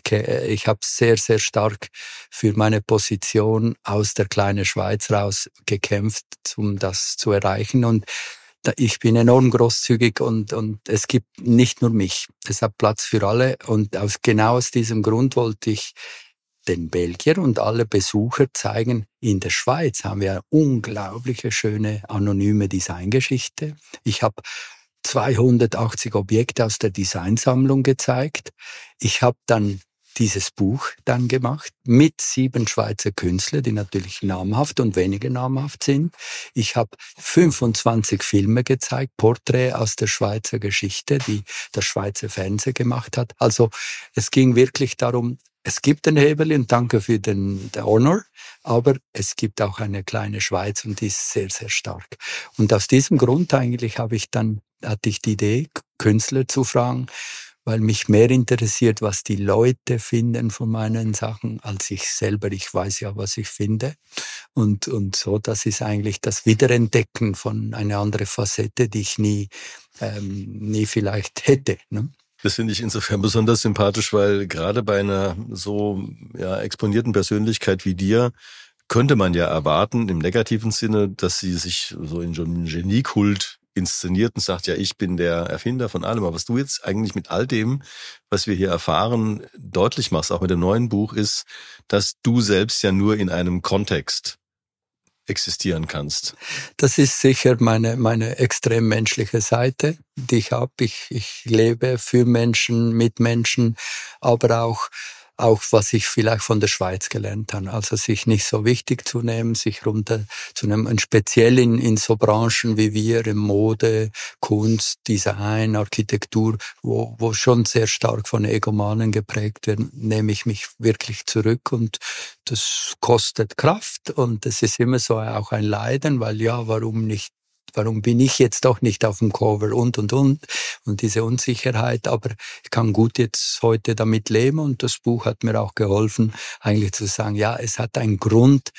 ich habe sehr, sehr stark für meine Position aus der kleinen Schweiz raus gekämpft, um das zu erreichen. Und ich bin enorm großzügig und, und es gibt nicht nur mich. Es hat Platz für alle und aus, genau aus diesem Grund wollte ich den Belgier und alle Besucher zeigen, in der Schweiz haben wir eine unglaubliche schöne anonyme Designgeschichte. Ich habe 280 Objekte aus der Designsammlung gezeigt. Ich habe dann dieses Buch dann gemacht mit sieben Schweizer Künstlern, die natürlich namhaft und weniger namhaft sind. Ich habe 25 Filme gezeigt, Porträt aus der Schweizer Geschichte, die das Schweizer Fernsehen gemacht hat. Also es ging wirklich darum, es gibt den Hebel und danke für den, den Honor, aber es gibt auch eine kleine Schweiz und die ist sehr, sehr stark. Und aus diesem Grund eigentlich habe ich dann, hatte ich die Idee, Künstler zu fragen, weil mich mehr interessiert, was die Leute finden von meinen Sachen, als ich selber. Ich weiß ja, was ich finde. Und, und so, das ist eigentlich das Wiederentdecken von einer anderen Facette, die ich nie, ähm, nie vielleicht hätte. Ne? Das finde ich insofern besonders sympathisch, weil gerade bei einer so ja, exponierten Persönlichkeit wie dir könnte man ja erwarten, im negativen Sinne, dass sie sich so in so einen Geniekult inszeniert und sagt, ja, ich bin der Erfinder von allem. Aber was du jetzt eigentlich mit all dem, was wir hier erfahren, deutlich machst, auch mit dem neuen Buch, ist, dass du selbst ja nur in einem Kontext existieren kannst. Das ist sicher meine, meine extrem menschliche Seite, die ich habe. Ich, ich lebe für Menschen, mit Menschen, aber auch auch was ich vielleicht von der Schweiz gelernt habe. Also sich nicht so wichtig zu nehmen, sich runter zu nehmen, und speziell in, in so Branchen wie wir, in Mode, Kunst, Design, Architektur, wo, wo schon sehr stark von Egomanen geprägt werden, nehme ich mich wirklich zurück und das kostet Kraft und es ist immer so auch ein Leiden, weil ja, warum nicht warum bin ich jetzt doch nicht auf dem Cover und, und, und. Und diese Unsicherheit, aber ich kann gut jetzt heute damit leben und das Buch hat mir auch geholfen, eigentlich zu sagen, ja, es hat einen Grund,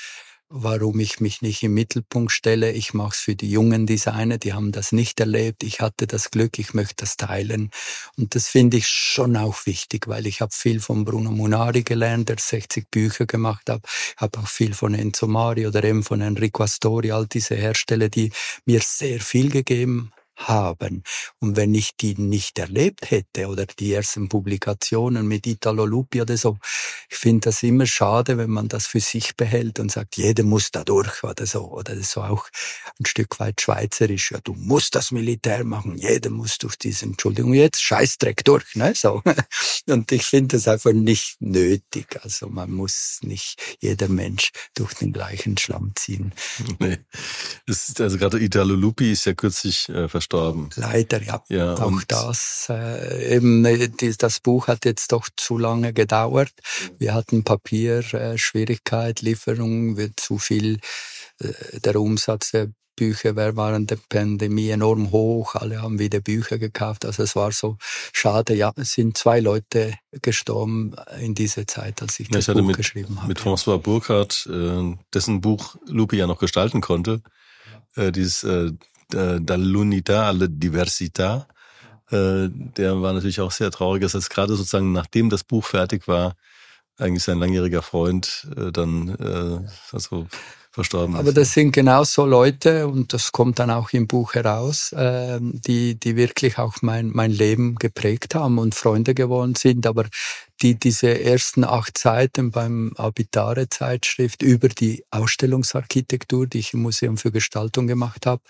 warum ich mich nicht im Mittelpunkt stelle. Ich mache es für die jungen Designer, die haben das nicht erlebt. Ich hatte das Glück, ich möchte das teilen. Und das finde ich schon auch wichtig, weil ich habe viel von Bruno Munari gelernt, der 60 Bücher gemacht hat. Ich habe auch viel von Enzo Mari oder eben von Enrico Astori, all diese Hersteller, die mir sehr viel gegeben haben. Und wenn ich die nicht erlebt hätte oder die ersten Publikationen mit Italo Lupi oder so, ich finde das immer schade, wenn man das für sich behält und sagt, jeder muss da durch oder so. Oder das so auch ein Stück weit schweizerisch. Ja, du musst das Militär machen, jeder muss durch diesen, Entschuldigung, jetzt Scheißdreck durch. Ne? So. Und ich finde das einfach nicht nötig. Also man muss nicht jeder Mensch durch den gleichen Schlamm ziehen. Nee. Ist, also gerade Italo Lupi ist ja kürzlich äh, verstorben. Leider, ja. ja auch das. Äh, eben, äh, die, das Buch hat jetzt doch zu lange gedauert. Wir hatten Papierschwierigkeit, äh, Lieferung, wird zu viel äh, der Umsatz der Bücher war während der Pandemie enorm hoch. Alle haben wieder Bücher gekauft. Also es war so schade. Ja, es sind zwei Leute gestorben in dieser Zeit, als ich ja, das ich Buch mit, geschrieben habe. Mit François Burkhardt, äh, dessen Buch Lupi ja noch gestalten konnte. Äh, dieses Dall'unità alla diversità. Äh, der war natürlich auch sehr traurig, dass gerade sozusagen nachdem das Buch fertig war, eigentlich sein langjähriger Freund äh, dann äh, also verstorben Aber das sind genau so Leute, und das kommt dann auch im Buch heraus, äh, die, die wirklich auch mein, mein Leben geprägt haben und Freunde geworden sind. Aber die diese ersten acht Seiten beim Abitare Zeitschrift über die Ausstellungsarchitektur, die ich im Museum für Gestaltung gemacht habe.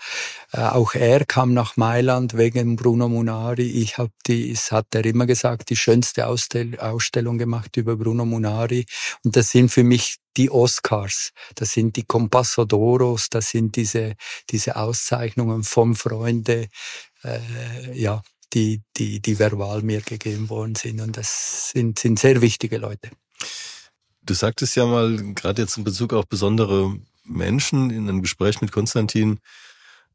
Äh, auch er kam nach Mailand wegen Bruno Munari. Ich habe die, es hat er immer gesagt, die schönste Ausstell Ausstellung gemacht über Bruno Munari. Und das sind für mich die Oscars, das sind die Compasso d'Oros, das sind diese, diese Auszeichnungen vom Freunde, äh, ja, die, die, die verbal mir gegeben worden sind. Und das sind, sind sehr wichtige Leute. Du sagtest ja mal, gerade jetzt in Bezug auf besondere Menschen in einem Gespräch mit Konstantin,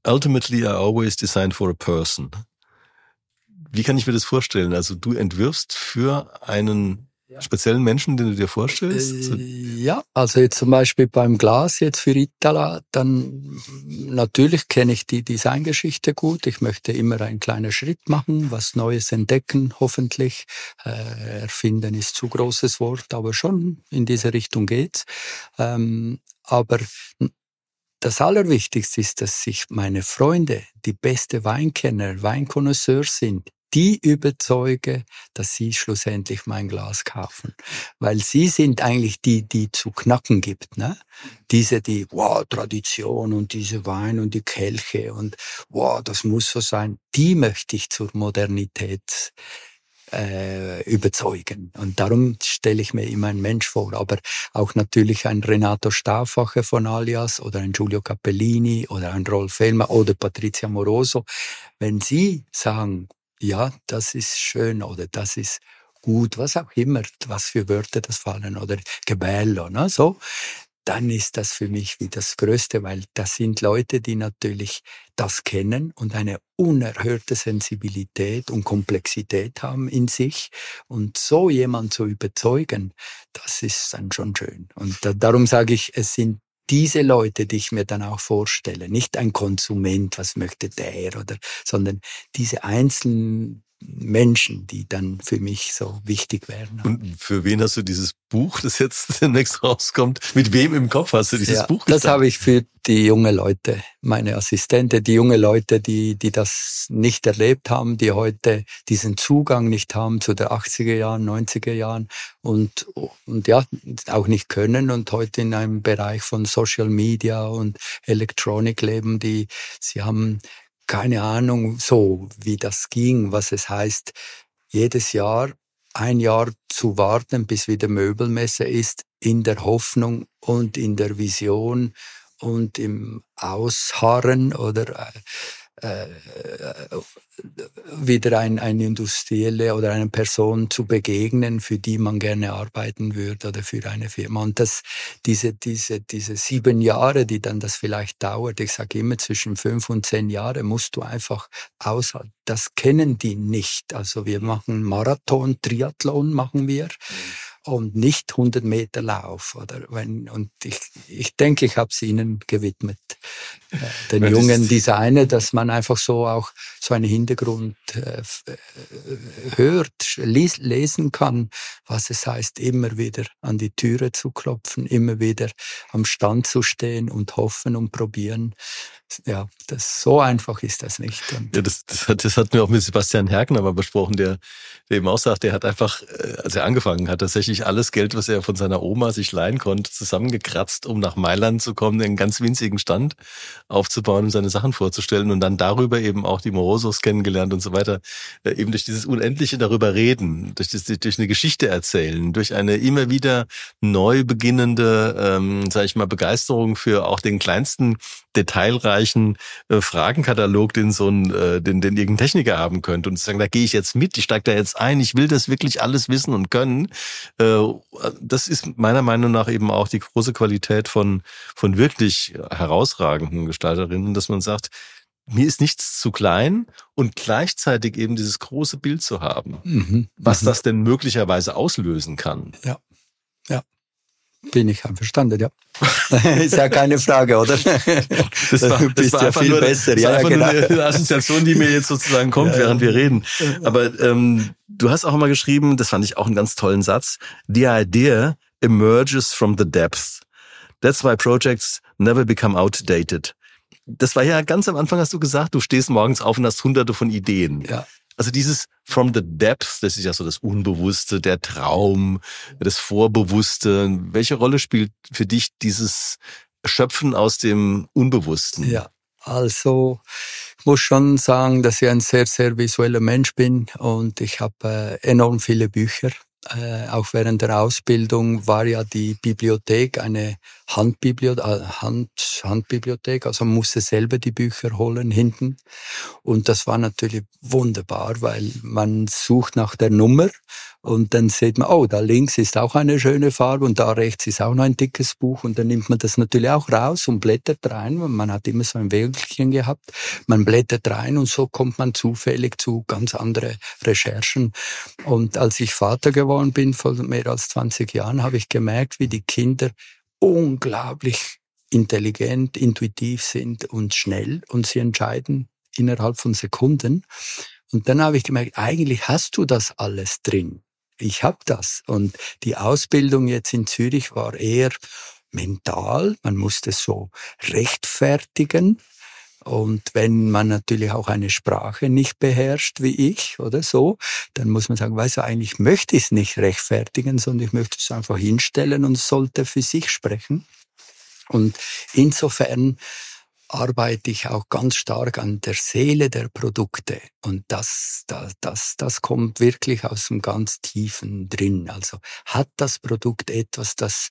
ultimately I always design for a person. Wie kann ich mir das vorstellen? Also du entwirfst für einen speziellen Menschen, den du dir vorstellst? Äh, ja, also jetzt zum Beispiel beim Glas jetzt für Itala, dann natürlich kenne ich die Designgeschichte gut. Ich möchte immer einen kleinen Schritt machen, was Neues entdecken, hoffentlich. Äh, erfinden ist zu großes Wort, aber schon in diese Richtung geht's. Ähm, aber das Allerwichtigste ist, dass sich meine Freunde, die beste Weinkenner, Weinkonnoisseurs sind, die überzeuge, dass sie schlussendlich mein Glas kaufen. Weil sie sind eigentlich die, die zu knacken gibt. Ne? Diese, die, wow, Tradition und diese Wein und die Kelche und wow, das muss so sein. Die möchte ich zur Modernität äh, überzeugen. Und darum stelle ich mir immer einen Mensch vor. Aber auch natürlich ein Renato Stauffacher von Alias oder ein Giulio Cappellini oder ein Rolf Elmer oder Patrizia Moroso. Wenn sie sagen, ja, das ist schön oder das ist gut, was auch immer, was für Wörter das fallen oder Gebello, ne, so, dann ist das für mich wie das Größte, weil das sind Leute, die natürlich das kennen und eine unerhörte Sensibilität und Komplexität haben in sich. Und so jemand zu überzeugen, das ist dann schon schön. Und da, darum sage ich, es sind diese Leute, die ich mir dann auch vorstelle, nicht ein Konsument, was möchte der oder, sondern diese einzelnen Menschen, die dann für mich so wichtig wären. Und für wen hast du dieses Buch, das jetzt demnächst rauskommt, mit wem im Kopf hast du dieses ja, Buch? Das habe ich für die junge Leute, meine Assistente, die junge Leute, die, die das nicht erlebt haben, die heute diesen Zugang nicht haben zu der 80er Jahren, 90er Jahren und, und ja, auch nicht können und heute in einem Bereich von Social Media und Electronic leben, die, sie haben keine Ahnung so, wie das ging, was es heißt, jedes Jahr ein Jahr zu warten, bis wieder Möbelmesse ist, in der Hoffnung und in der Vision und im Ausharren oder äh, wieder ein, ein Industrielle oder eine Person zu begegnen, für die man gerne arbeiten würde oder für eine Firma. Und das, diese, diese, diese sieben Jahre, die dann das vielleicht dauert, ich sage immer zwischen fünf und zehn Jahre, musst du einfach aushalten. Das kennen die nicht. Also wir machen Marathon, Triathlon machen wir. Mhm und nicht 100 Meter Lauf. Oder wenn, und ich, ich denke, ich habe es ihnen gewidmet, äh, den Wenn jungen Designer, dass man einfach so auch so einen Hintergrund äh, äh hört, les, lesen kann, was es heißt, immer wieder an die Türe zu klopfen, immer wieder am Stand zu stehen und hoffen und probieren ja, das, so einfach ist das nicht. Und ja, das, das, hat, das hatten wir auch mit Sebastian Herkner mal besprochen, der, der eben auch sagt, der hat einfach, äh, als er angefangen hat, tatsächlich wirklich alles Geld, was er von seiner Oma sich leihen konnte, zusammengekratzt, um nach Mailand zu kommen, einen ganz winzigen Stand aufzubauen und seine Sachen vorzustellen und dann darüber eben auch die Morosos kennengelernt und so weiter. Äh, eben durch dieses Unendliche darüber reden, durch, das, durch eine Geschichte erzählen, durch eine immer wieder neu beginnende, ähm, sage ich mal, Begeisterung für auch den kleinsten detailreichen äh, Fragenkatalog, den so ein, äh, den, den irgendein Techniker haben könnte und sagen, da gehe ich jetzt mit, ich steige da jetzt ein, ich will das wirklich alles wissen und können. Äh, das ist meiner Meinung nach eben auch die große Qualität von, von wirklich herausragenden Gestalterinnen, dass man sagt, mir ist nichts zu klein und gleichzeitig eben dieses große Bild zu haben, mhm. was mhm. das denn möglicherweise auslösen kann. Ja, ja. Bin ich einverstanden, ja. ist ja keine Frage, oder? Das war, du bist das war ja viel nur, besser. Ja, war genau. eine Assoziation, die mir jetzt sozusagen kommt, ja, während wir reden. Aber ähm, du hast auch immer geschrieben, das fand ich auch einen ganz tollen Satz, the idea emerges from the depth. That's why projects never become outdated. Das war ja ganz am Anfang, hast du gesagt, du stehst morgens auf und hast hunderte von Ideen. Ja. Also dieses from the depth, das ist ja so das Unbewusste, der Traum, das Vorbewusste. Welche Rolle spielt für dich dieses Schöpfen aus dem Unbewussten? Ja, also ich muss schon sagen, dass ich ein sehr, sehr visueller Mensch bin und ich habe äh, enorm viele Bücher äh, auch während der Ausbildung war ja die Bibliothek eine Handbibliothek, äh, Hand, Handbibliothek, also man musste selber die Bücher holen hinten. Und das war natürlich wunderbar, weil man sucht nach der Nummer und dann sieht man, oh, da links ist auch eine schöne Farbe und da rechts ist auch noch ein dickes Buch und dann nimmt man das natürlich auch raus und blättert rein. Man hat immer so ein Wägelchen gehabt. Man blättert rein und so kommt man zufällig zu ganz anderen Recherchen. Und als ich Vater geworden bin, vor mehr als 20 Jahren, habe ich gemerkt, wie die Kinder unglaublich intelligent, intuitiv sind und schnell und sie entscheiden innerhalb von Sekunden. Und dann habe ich gemerkt, eigentlich hast du das alles drin ich habe das. Und die Ausbildung jetzt in Zürich war eher mental. Man musste so rechtfertigen. Und wenn man natürlich auch eine Sprache nicht beherrscht wie ich oder so, dann muss man sagen, weißt du, eigentlich möchte ich es nicht rechtfertigen, sondern ich möchte es einfach hinstellen und sollte für sich sprechen. Und insofern arbeite ich auch ganz stark an der Seele der Produkte. Und das, das, das, das kommt wirklich aus dem ganz Tiefen drin. Also hat das Produkt etwas, das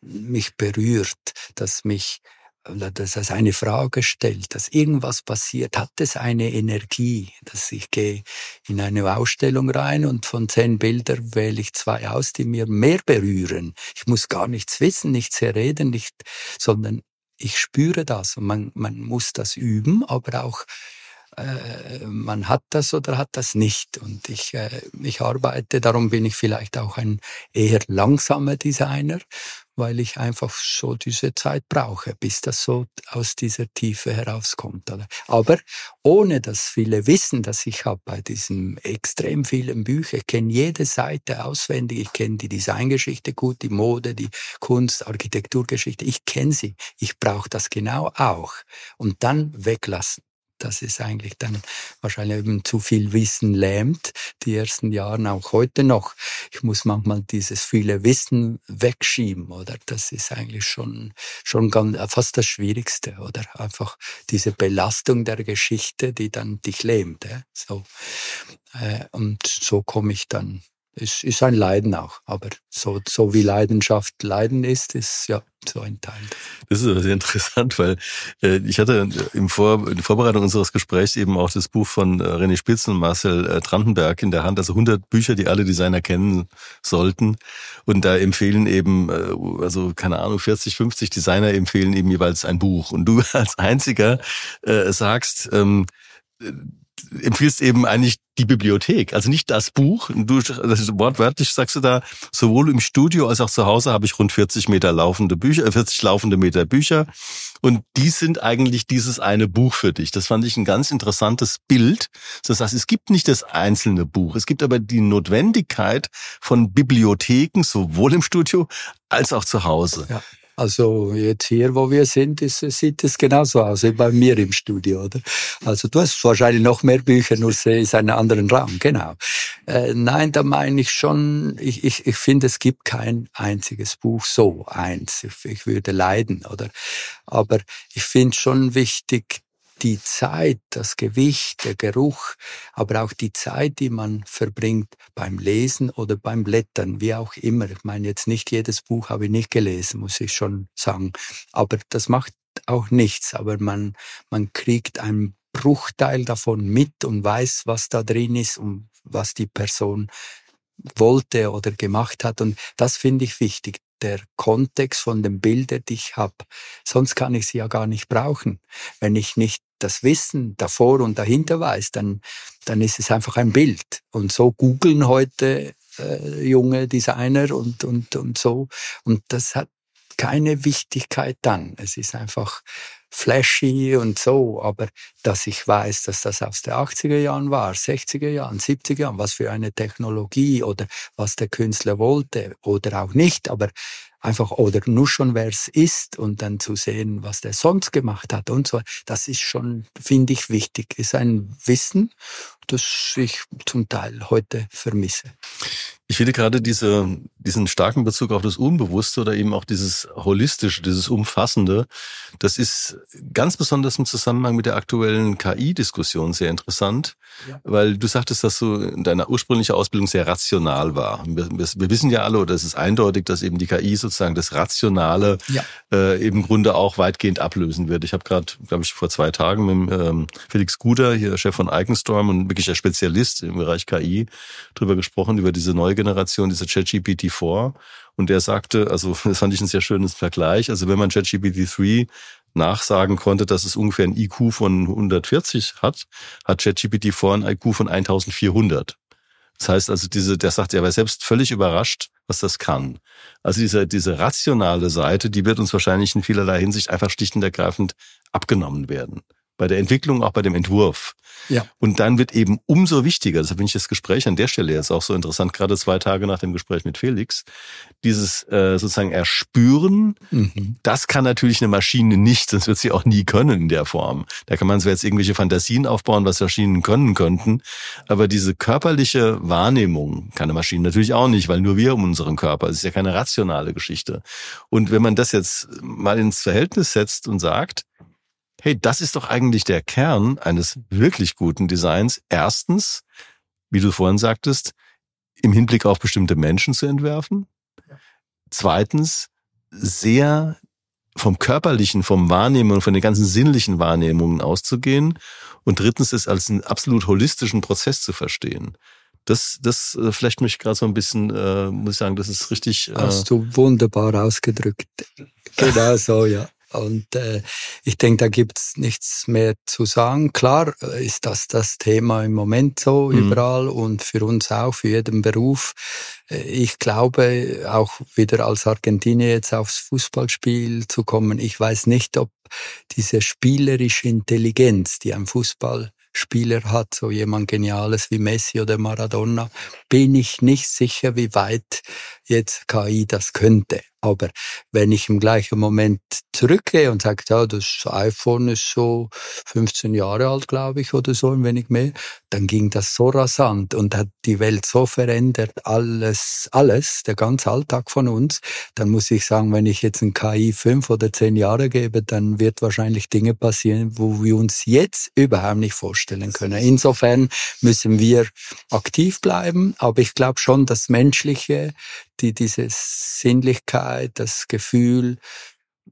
mich berührt, das mich dass es eine Frage stellt, dass irgendwas passiert, hat es eine Energie, dass ich gehe in eine Ausstellung rein und von zehn Bildern wähle ich zwei aus, die mir mehr berühren. Ich muss gar nichts wissen, nichts reden, nicht, sondern ich spüre das. Und man, man muss das üben, aber auch äh, man hat das oder hat das nicht. Und ich, äh, ich arbeite, darum bin ich vielleicht auch ein eher langsamer Designer, weil ich einfach so diese Zeit brauche, bis das so aus dieser Tiefe herauskommt. Aber ohne das viele Wissen, das ich habe bei diesen extrem vielen Büchern, ich kenne jede Seite auswendig, ich kenne die Designgeschichte gut, die Mode, die Kunst, Architekturgeschichte, ich kenne sie. Ich brauche das genau auch. Und dann weglassen das ist eigentlich dann wahrscheinlich eben zu viel Wissen lähmt, die ersten Jahre auch heute noch. Ich muss manchmal dieses viele Wissen wegschieben, oder? Das ist eigentlich schon, schon ganz, fast das Schwierigste, oder? Einfach diese Belastung der Geschichte, die dann dich lähmt, ja? so. Äh, und so komme ich dann es ist ein Leiden auch, aber so, so wie Leidenschaft Leiden ist, ist ja so ein Teil. Das ist sehr interessant, weil äh, ich hatte im Vor in Vorbereitung unseres Gesprächs eben auch das Buch von äh, René Spitz und Marcel äh, Trantenberg in der Hand, also 100 Bücher, die alle Designer kennen sollten. Und da empfehlen eben, äh, also keine Ahnung, 40, 50 Designer empfehlen eben jeweils ein Buch. Und du als einziger äh, sagst, ähm, empfiehlst eben eigentlich die Bibliothek, also nicht das Buch. Du, das ist wortwörtlich sagst du da, sowohl im Studio als auch zu Hause habe ich rund 40 Meter laufende Bücher, 40 äh, laufende Meter Bücher. Und die sind eigentlich dieses eine Buch für dich. Das fand ich ein ganz interessantes Bild. Das heißt, es gibt nicht das einzelne Buch. Es gibt aber die Notwendigkeit von Bibliotheken, sowohl im Studio als auch zu Hause. Ja. Also jetzt hier, wo wir sind, ist, sieht es genauso aus wie bei mir im Studio, oder? Also du hast wahrscheinlich noch mehr Bücher, nur es ist ein anderen Raum, genau. Äh, nein, da meine ich schon, ich, ich, ich finde, es gibt kein einziges Buch so eins. Ich, ich würde leiden, oder? Aber ich finde schon wichtig, die Zeit, das Gewicht, der Geruch, aber auch die Zeit, die man verbringt beim Lesen oder beim Blättern, wie auch immer. Ich meine, jetzt nicht jedes Buch habe ich nicht gelesen, muss ich schon sagen. Aber das macht auch nichts. Aber man, man kriegt einen Bruchteil davon mit und weiß, was da drin ist und was die Person wollte oder gemacht hat. Und das finde ich wichtig der Kontext von dem Bild, den ich habe. Sonst kann ich sie ja gar nicht brauchen. Wenn ich nicht das Wissen davor und dahinter weiß, dann, dann ist es einfach ein Bild. Und so googeln heute äh, junge Designer und, und, und so. Und das hat keine Wichtigkeit dann. Es ist einfach flashy und so, aber dass ich weiß, dass das aus den 80er Jahren war, 60er Jahren, 70er Jahren, was für eine Technologie oder was der Künstler wollte oder auch nicht, aber einfach oder nur schon wer es ist und dann zu sehen, was der sonst gemacht hat und so. Das ist schon, finde ich, wichtig. Ist ein Wissen, das ich zum Teil heute vermisse. Ich finde gerade diese, diesen starken Bezug auf das Unbewusste oder eben auch dieses Holistische, dieses Umfassende, das ist ganz besonders im Zusammenhang mit der aktuellen KI-Diskussion sehr interessant, ja. weil du sagtest, dass du in deiner ursprünglichen Ausbildung sehr rational war. Wir, wir, wissen ja alle, oder es ist eindeutig, dass eben die KI sozusagen das Rationale ja. äh, im Grunde auch weitgehend ablösen wird. Ich habe gerade, glaube ich, vor zwei Tagen mit ähm, Felix Guder, hier Chef von Iconstorm und wirklicher Spezialist im Bereich KI, drüber gesprochen, über diese neue Generation, diese ChatGPT-4. Und der sagte, also das fand ich ein sehr schönes Vergleich, also wenn man ChatGPT-3 nachsagen konnte, dass es ungefähr ein IQ von 140 hat, hat ChatGPT-4 ein IQ von 1400. Das heißt also, diese, der sagt, er war selbst völlig überrascht, was das kann. Also diese, diese rationale Seite, die wird uns wahrscheinlich in vielerlei Hinsicht einfach schlicht und ergreifend abgenommen werden bei der Entwicklung, auch bei dem Entwurf. Ja. Und dann wird eben umso wichtiger, deshalb finde ich das Gespräch an der Stelle jetzt auch so interessant, gerade zwei Tage nach dem Gespräch mit Felix, dieses äh, sozusagen Erspüren, mhm. das kann natürlich eine Maschine nicht, sonst wird sie auch nie können in der Form. Da kann man zwar jetzt irgendwelche Fantasien aufbauen, was Maschinen können könnten, aber diese körperliche Wahrnehmung kann eine Maschine natürlich auch nicht, weil nur wir um unseren Körper, es ist ja keine rationale Geschichte. Und wenn man das jetzt mal ins Verhältnis setzt und sagt, hey, das ist doch eigentlich der Kern eines wirklich guten Designs. Erstens, wie du vorhin sagtest, im Hinblick auf bestimmte Menschen zu entwerfen. Zweitens, sehr vom körperlichen, vom Wahrnehmen, von den ganzen sinnlichen Wahrnehmungen auszugehen. Und drittens, es als einen absolut holistischen Prozess zu verstehen. Das, das äh, vielleicht mich gerade so ein bisschen, äh, muss ich sagen, das ist richtig. Äh, Hast du wunderbar ausgedrückt. Genau so, ja. Und äh, ich denke, da gibt's nichts mehr zu sagen. Klar äh, ist das das Thema im Moment so mhm. überall und für uns auch, für jeden Beruf. Äh, ich glaube, auch wieder als Argentinier jetzt aufs Fußballspiel zu kommen, ich weiß nicht, ob diese spielerische Intelligenz, die ein Fußball Spieler hat, so jemand Geniales wie Messi oder Maradona, bin ich nicht sicher, wie weit jetzt KI das könnte. Aber wenn ich im gleichen Moment zurückgehe und sage, ja, das iPhone ist so 15 Jahre alt, glaube ich, oder so, ein wenig mehr, dann ging das so rasant und hat die Welt so verändert, alles, alles, der ganze Alltag von uns, dann muss ich sagen, wenn ich jetzt ein KI fünf oder zehn Jahre gebe, dann wird wahrscheinlich Dinge passieren, wo wir uns jetzt überhaupt nicht vorstellen können. Insofern müssen wir aktiv bleiben, aber ich glaube schon, das Menschliche, die, diese Sinnlichkeit, das Gefühl,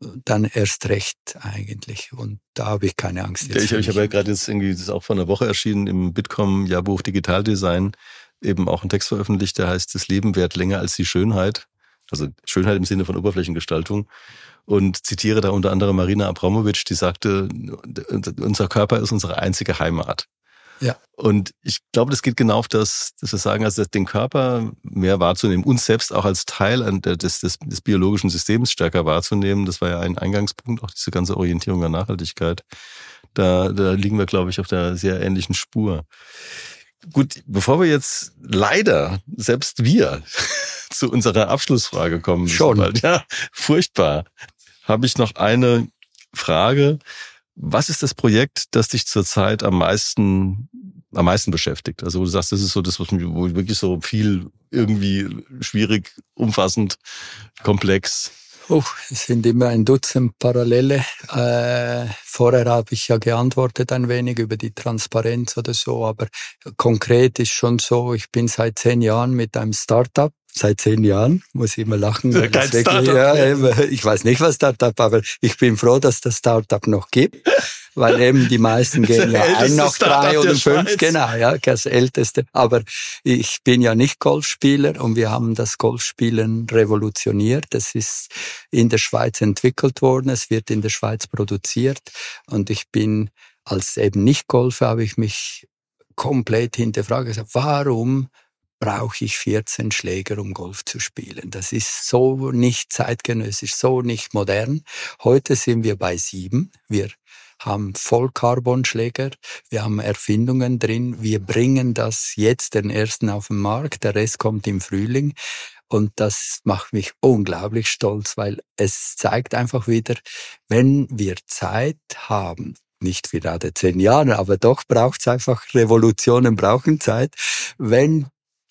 dann erst recht eigentlich. Und da habe ich keine Angst. Jetzt ich, ich habe ja gerade jetzt irgendwie, das ist auch vor einer Woche erschienen im Bitkom-Jahrbuch Digitaldesign, eben auch einen Text veröffentlicht, der heißt, das Leben währt länger als die Schönheit. Also Schönheit im Sinne von Oberflächengestaltung. Und zitiere da unter anderem Marina Abramovic, die sagte, unser Körper ist unsere einzige Heimat. Ja. Und ich glaube, das geht genau auf das, dass wir sagen, also den Körper mehr wahrzunehmen, uns selbst auch als Teil des, des, des biologischen Systems stärker wahrzunehmen. Das war ja ein Eingangspunkt, auch diese ganze Orientierung an Nachhaltigkeit. Da, da liegen wir, glaube ich, auf der sehr ähnlichen Spur. Gut, bevor wir jetzt leider, selbst wir, zu unserer Abschlussfrage kommen. Schon. Bald. Ja, furchtbar. habe ich noch eine Frage. Was ist das Projekt, das dich zurzeit am meisten am meisten beschäftigt? Also wo du sagst, das ist so das, was mich, wo ich wirklich so viel irgendwie schwierig, umfassend, komplex. Oh, es sind immer ein Dutzend Parallele. Äh, vorher habe ich ja geantwortet ein wenig über die Transparenz oder so, aber konkret ist schon so, ich bin seit zehn Jahren mit einem Startup seit zehn Jahren, muss ich immer lachen. Kein wirklich, ja, ich weiß nicht, was Startup, aber ich bin froh, dass das Startup noch gibt, weil eben die meisten gehen ja ein nach drei oder fünf, genau, ja, das älteste. Aber ich bin ja nicht Golfspieler und wir haben das Golfspielen revolutioniert. Das ist in der Schweiz entwickelt worden, es wird in der Schweiz produziert und ich bin als eben nicht Golfer habe ich mich komplett hinterfragt, warum brauche ich 14 Schläger, um Golf zu spielen. Das ist so nicht zeitgenössisch, so nicht modern. Heute sind wir bei sieben. Wir haben Vollcarbon-Schläger, wir haben Erfindungen drin, wir bringen das jetzt den ersten auf den Markt, der Rest kommt im Frühling. Und das macht mich unglaublich stolz, weil es zeigt einfach wieder, wenn wir Zeit haben, nicht gerade zehn Jahre, aber doch braucht es einfach, Revolutionen brauchen Zeit. Wenn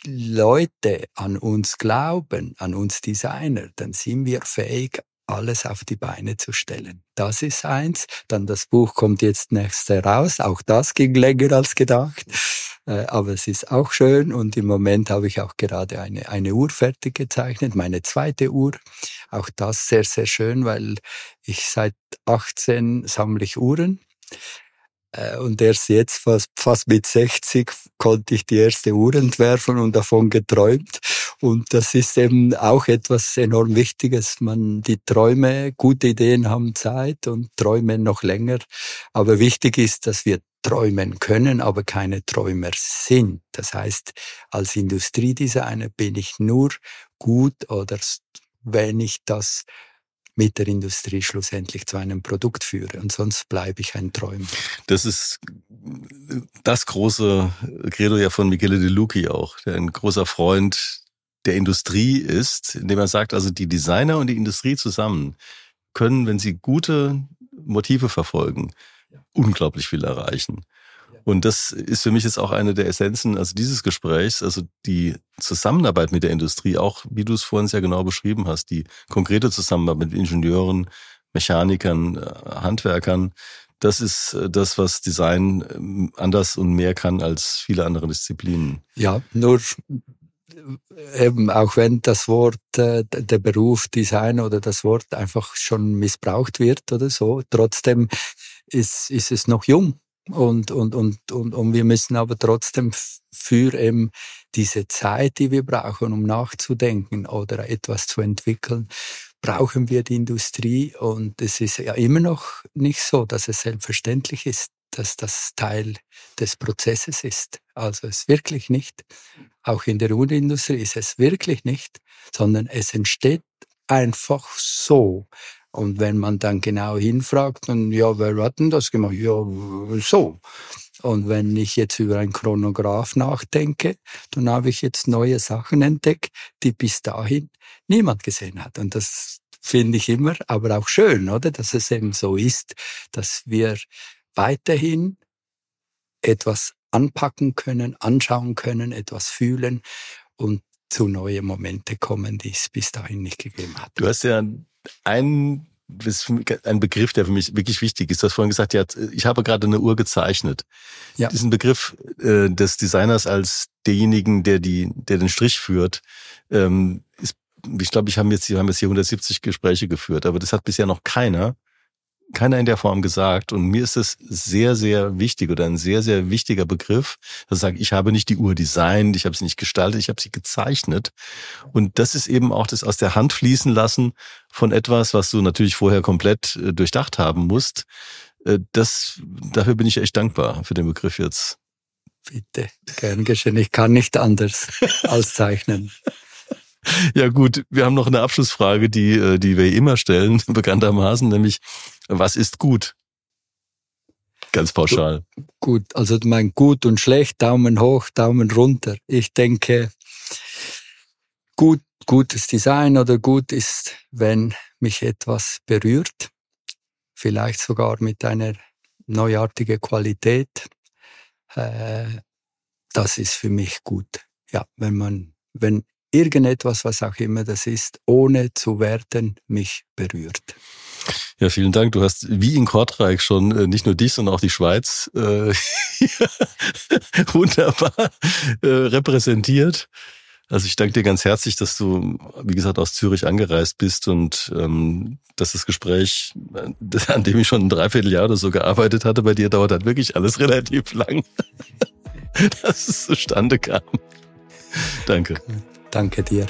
Leute an uns glauben, an uns Designer, dann sind wir fähig, alles auf die Beine zu stellen. Das ist eins. Dann das Buch kommt jetzt nächstes heraus. Auch das ging länger als gedacht. Äh, aber es ist auch schön und im Moment habe ich auch gerade eine, eine Uhr fertig gezeichnet, meine zweite Uhr. Auch das sehr, sehr schön, weil ich seit 18 sammle ich Uhren und erst jetzt, fast, fast mit 60, konnte ich die erste Uhr entwerfen und davon geträumt. Und das ist eben auch etwas enorm Wichtiges. Man, die Träume, gute Ideen haben Zeit und träumen noch länger. Aber wichtig ist, dass wir träumen können, aber keine Träumer sind. Das heißt, als Industriedesigner bin ich nur gut oder wenn ich das mit der Industrie schlussendlich zu einem Produkt führe. Und sonst bleibe ich ein Träumer. Das ist das große Credo ja von Michele De Lucchi auch, der ein großer Freund der Industrie ist, indem er sagt, also die Designer und die Industrie zusammen können, wenn sie gute Motive verfolgen, unglaublich viel erreichen. Und das ist für mich jetzt auch eine der Essenzen also dieses Gesprächs, also die Zusammenarbeit mit der Industrie, auch wie du es vorhin sehr genau beschrieben hast, die konkrete Zusammenarbeit mit Ingenieuren, Mechanikern, äh, Handwerkern, das ist äh, das, was Design ähm, anders und mehr kann als viele andere Disziplinen. Ja, nur äh, eben auch wenn das Wort, der Beruf Design oder das Wort einfach schon missbraucht wird oder so, trotzdem ist, ist es noch jung. Und, und, und, und, und wir müssen aber trotzdem für eben diese Zeit, die wir brauchen, um nachzudenken oder etwas zu entwickeln, brauchen wir die Industrie. Und es ist ja immer noch nicht so, dass es selbstverständlich ist, dass das Teil des Prozesses ist. Also es wirklich nicht. Auch in der Uhrenindustrie ist es wirklich nicht, sondern es entsteht einfach so. Und wenn man dann genau hinfragt, dann, ja, wer hat denn das gemacht? Ja, so. Und wenn ich jetzt über ein Chronograph nachdenke, dann habe ich jetzt neue Sachen entdeckt, die bis dahin niemand gesehen hat. Und das finde ich immer, aber auch schön, oder? Dass es eben so ist, dass wir weiterhin etwas anpacken können, anschauen können, etwas fühlen und zu neue Momente kommen, die es bis dahin nicht gegeben hat. Du hast ja ein, ein Begriff, der für mich wirklich wichtig ist. Du hast vorhin gesagt, ja, ich habe gerade eine Uhr gezeichnet. Ja. Diesen Begriff äh, des Designers als derjenigen, der die, der den Strich führt, ähm, ist, ich glaube, ich habe jetzt, wir haben jetzt hier 170 Gespräche geführt, aber das hat bisher noch keiner keiner in der Form gesagt. Und mir ist es sehr, sehr wichtig oder ein sehr, sehr wichtiger Begriff, dass ich sage, ich habe nicht die Uhr designt, ich habe sie nicht gestaltet, ich habe sie gezeichnet. Und das ist eben auch das aus der Hand fließen lassen von etwas, was du natürlich vorher komplett äh, durchdacht haben musst. Äh, das, dafür bin ich echt dankbar für den Begriff jetzt. Bitte, gern geschehen. Ich kann nicht anders auszeichnen. Ja gut, wir haben noch eine Abschlussfrage, die, äh, die wir immer stellen, bekanntermaßen, nämlich was ist gut? Ganz pauschal. Gut, also mein gut und schlecht, Daumen hoch, Daumen runter. Ich denke, gut gutes Design oder gut ist, wenn mich etwas berührt, vielleicht sogar mit einer neuartigen Qualität. Äh, das ist für mich gut. Ja, wenn man, wenn irgendetwas, was auch immer das ist, ohne zu werten, mich berührt. Ja, vielen Dank. Du hast wie in Kortrijk schon äh, nicht nur dich, sondern auch die Schweiz äh, wunderbar äh, repräsentiert. Also ich danke dir ganz herzlich, dass du, wie gesagt, aus Zürich angereist bist und ähm, dass das Gespräch, äh, an dem ich schon ein Dreivierteljahr oder so gearbeitet hatte, bei dir dauert hat wirklich alles relativ lang, dass es zustande kam. Danke. Danke dir.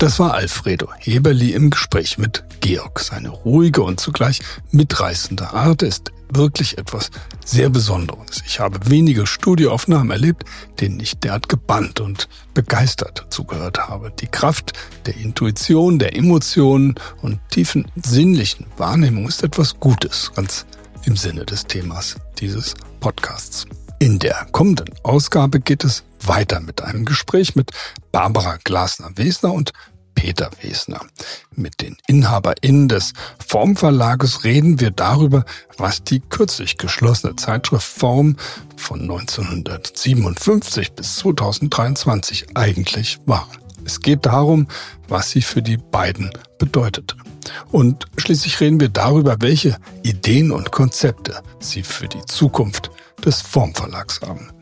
Das war Alfredo Heberli im Gespräch mit Georg. Seine ruhige und zugleich mitreißende Art ist wirklich etwas sehr Besonderes. Ich habe wenige Studioaufnahmen erlebt, denen ich derart gebannt und begeistert zugehört habe. Die Kraft der Intuition, der Emotionen und tiefen sinnlichen Wahrnehmung ist etwas Gutes, ganz im Sinne des Themas dieses Podcasts. In der kommenden Ausgabe geht es weiter mit einem Gespräch mit Barbara Glasner-Wesner und Peter Wesner. Mit den InhaberInnen des Formverlages reden wir darüber, was die kürzlich geschlossene Zeitschrift Form von 1957 bis 2023 eigentlich war. Es geht darum, was sie für die beiden bedeutete. Und schließlich reden wir darüber, welche Ideen und Konzepte sie für die Zukunft des Formverlags an.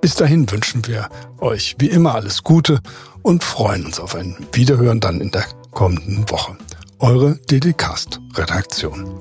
Bis dahin wünschen wir euch wie immer alles Gute und freuen uns auf ein Wiederhören dann in der kommenden Woche. Eure DDcast-Redaktion.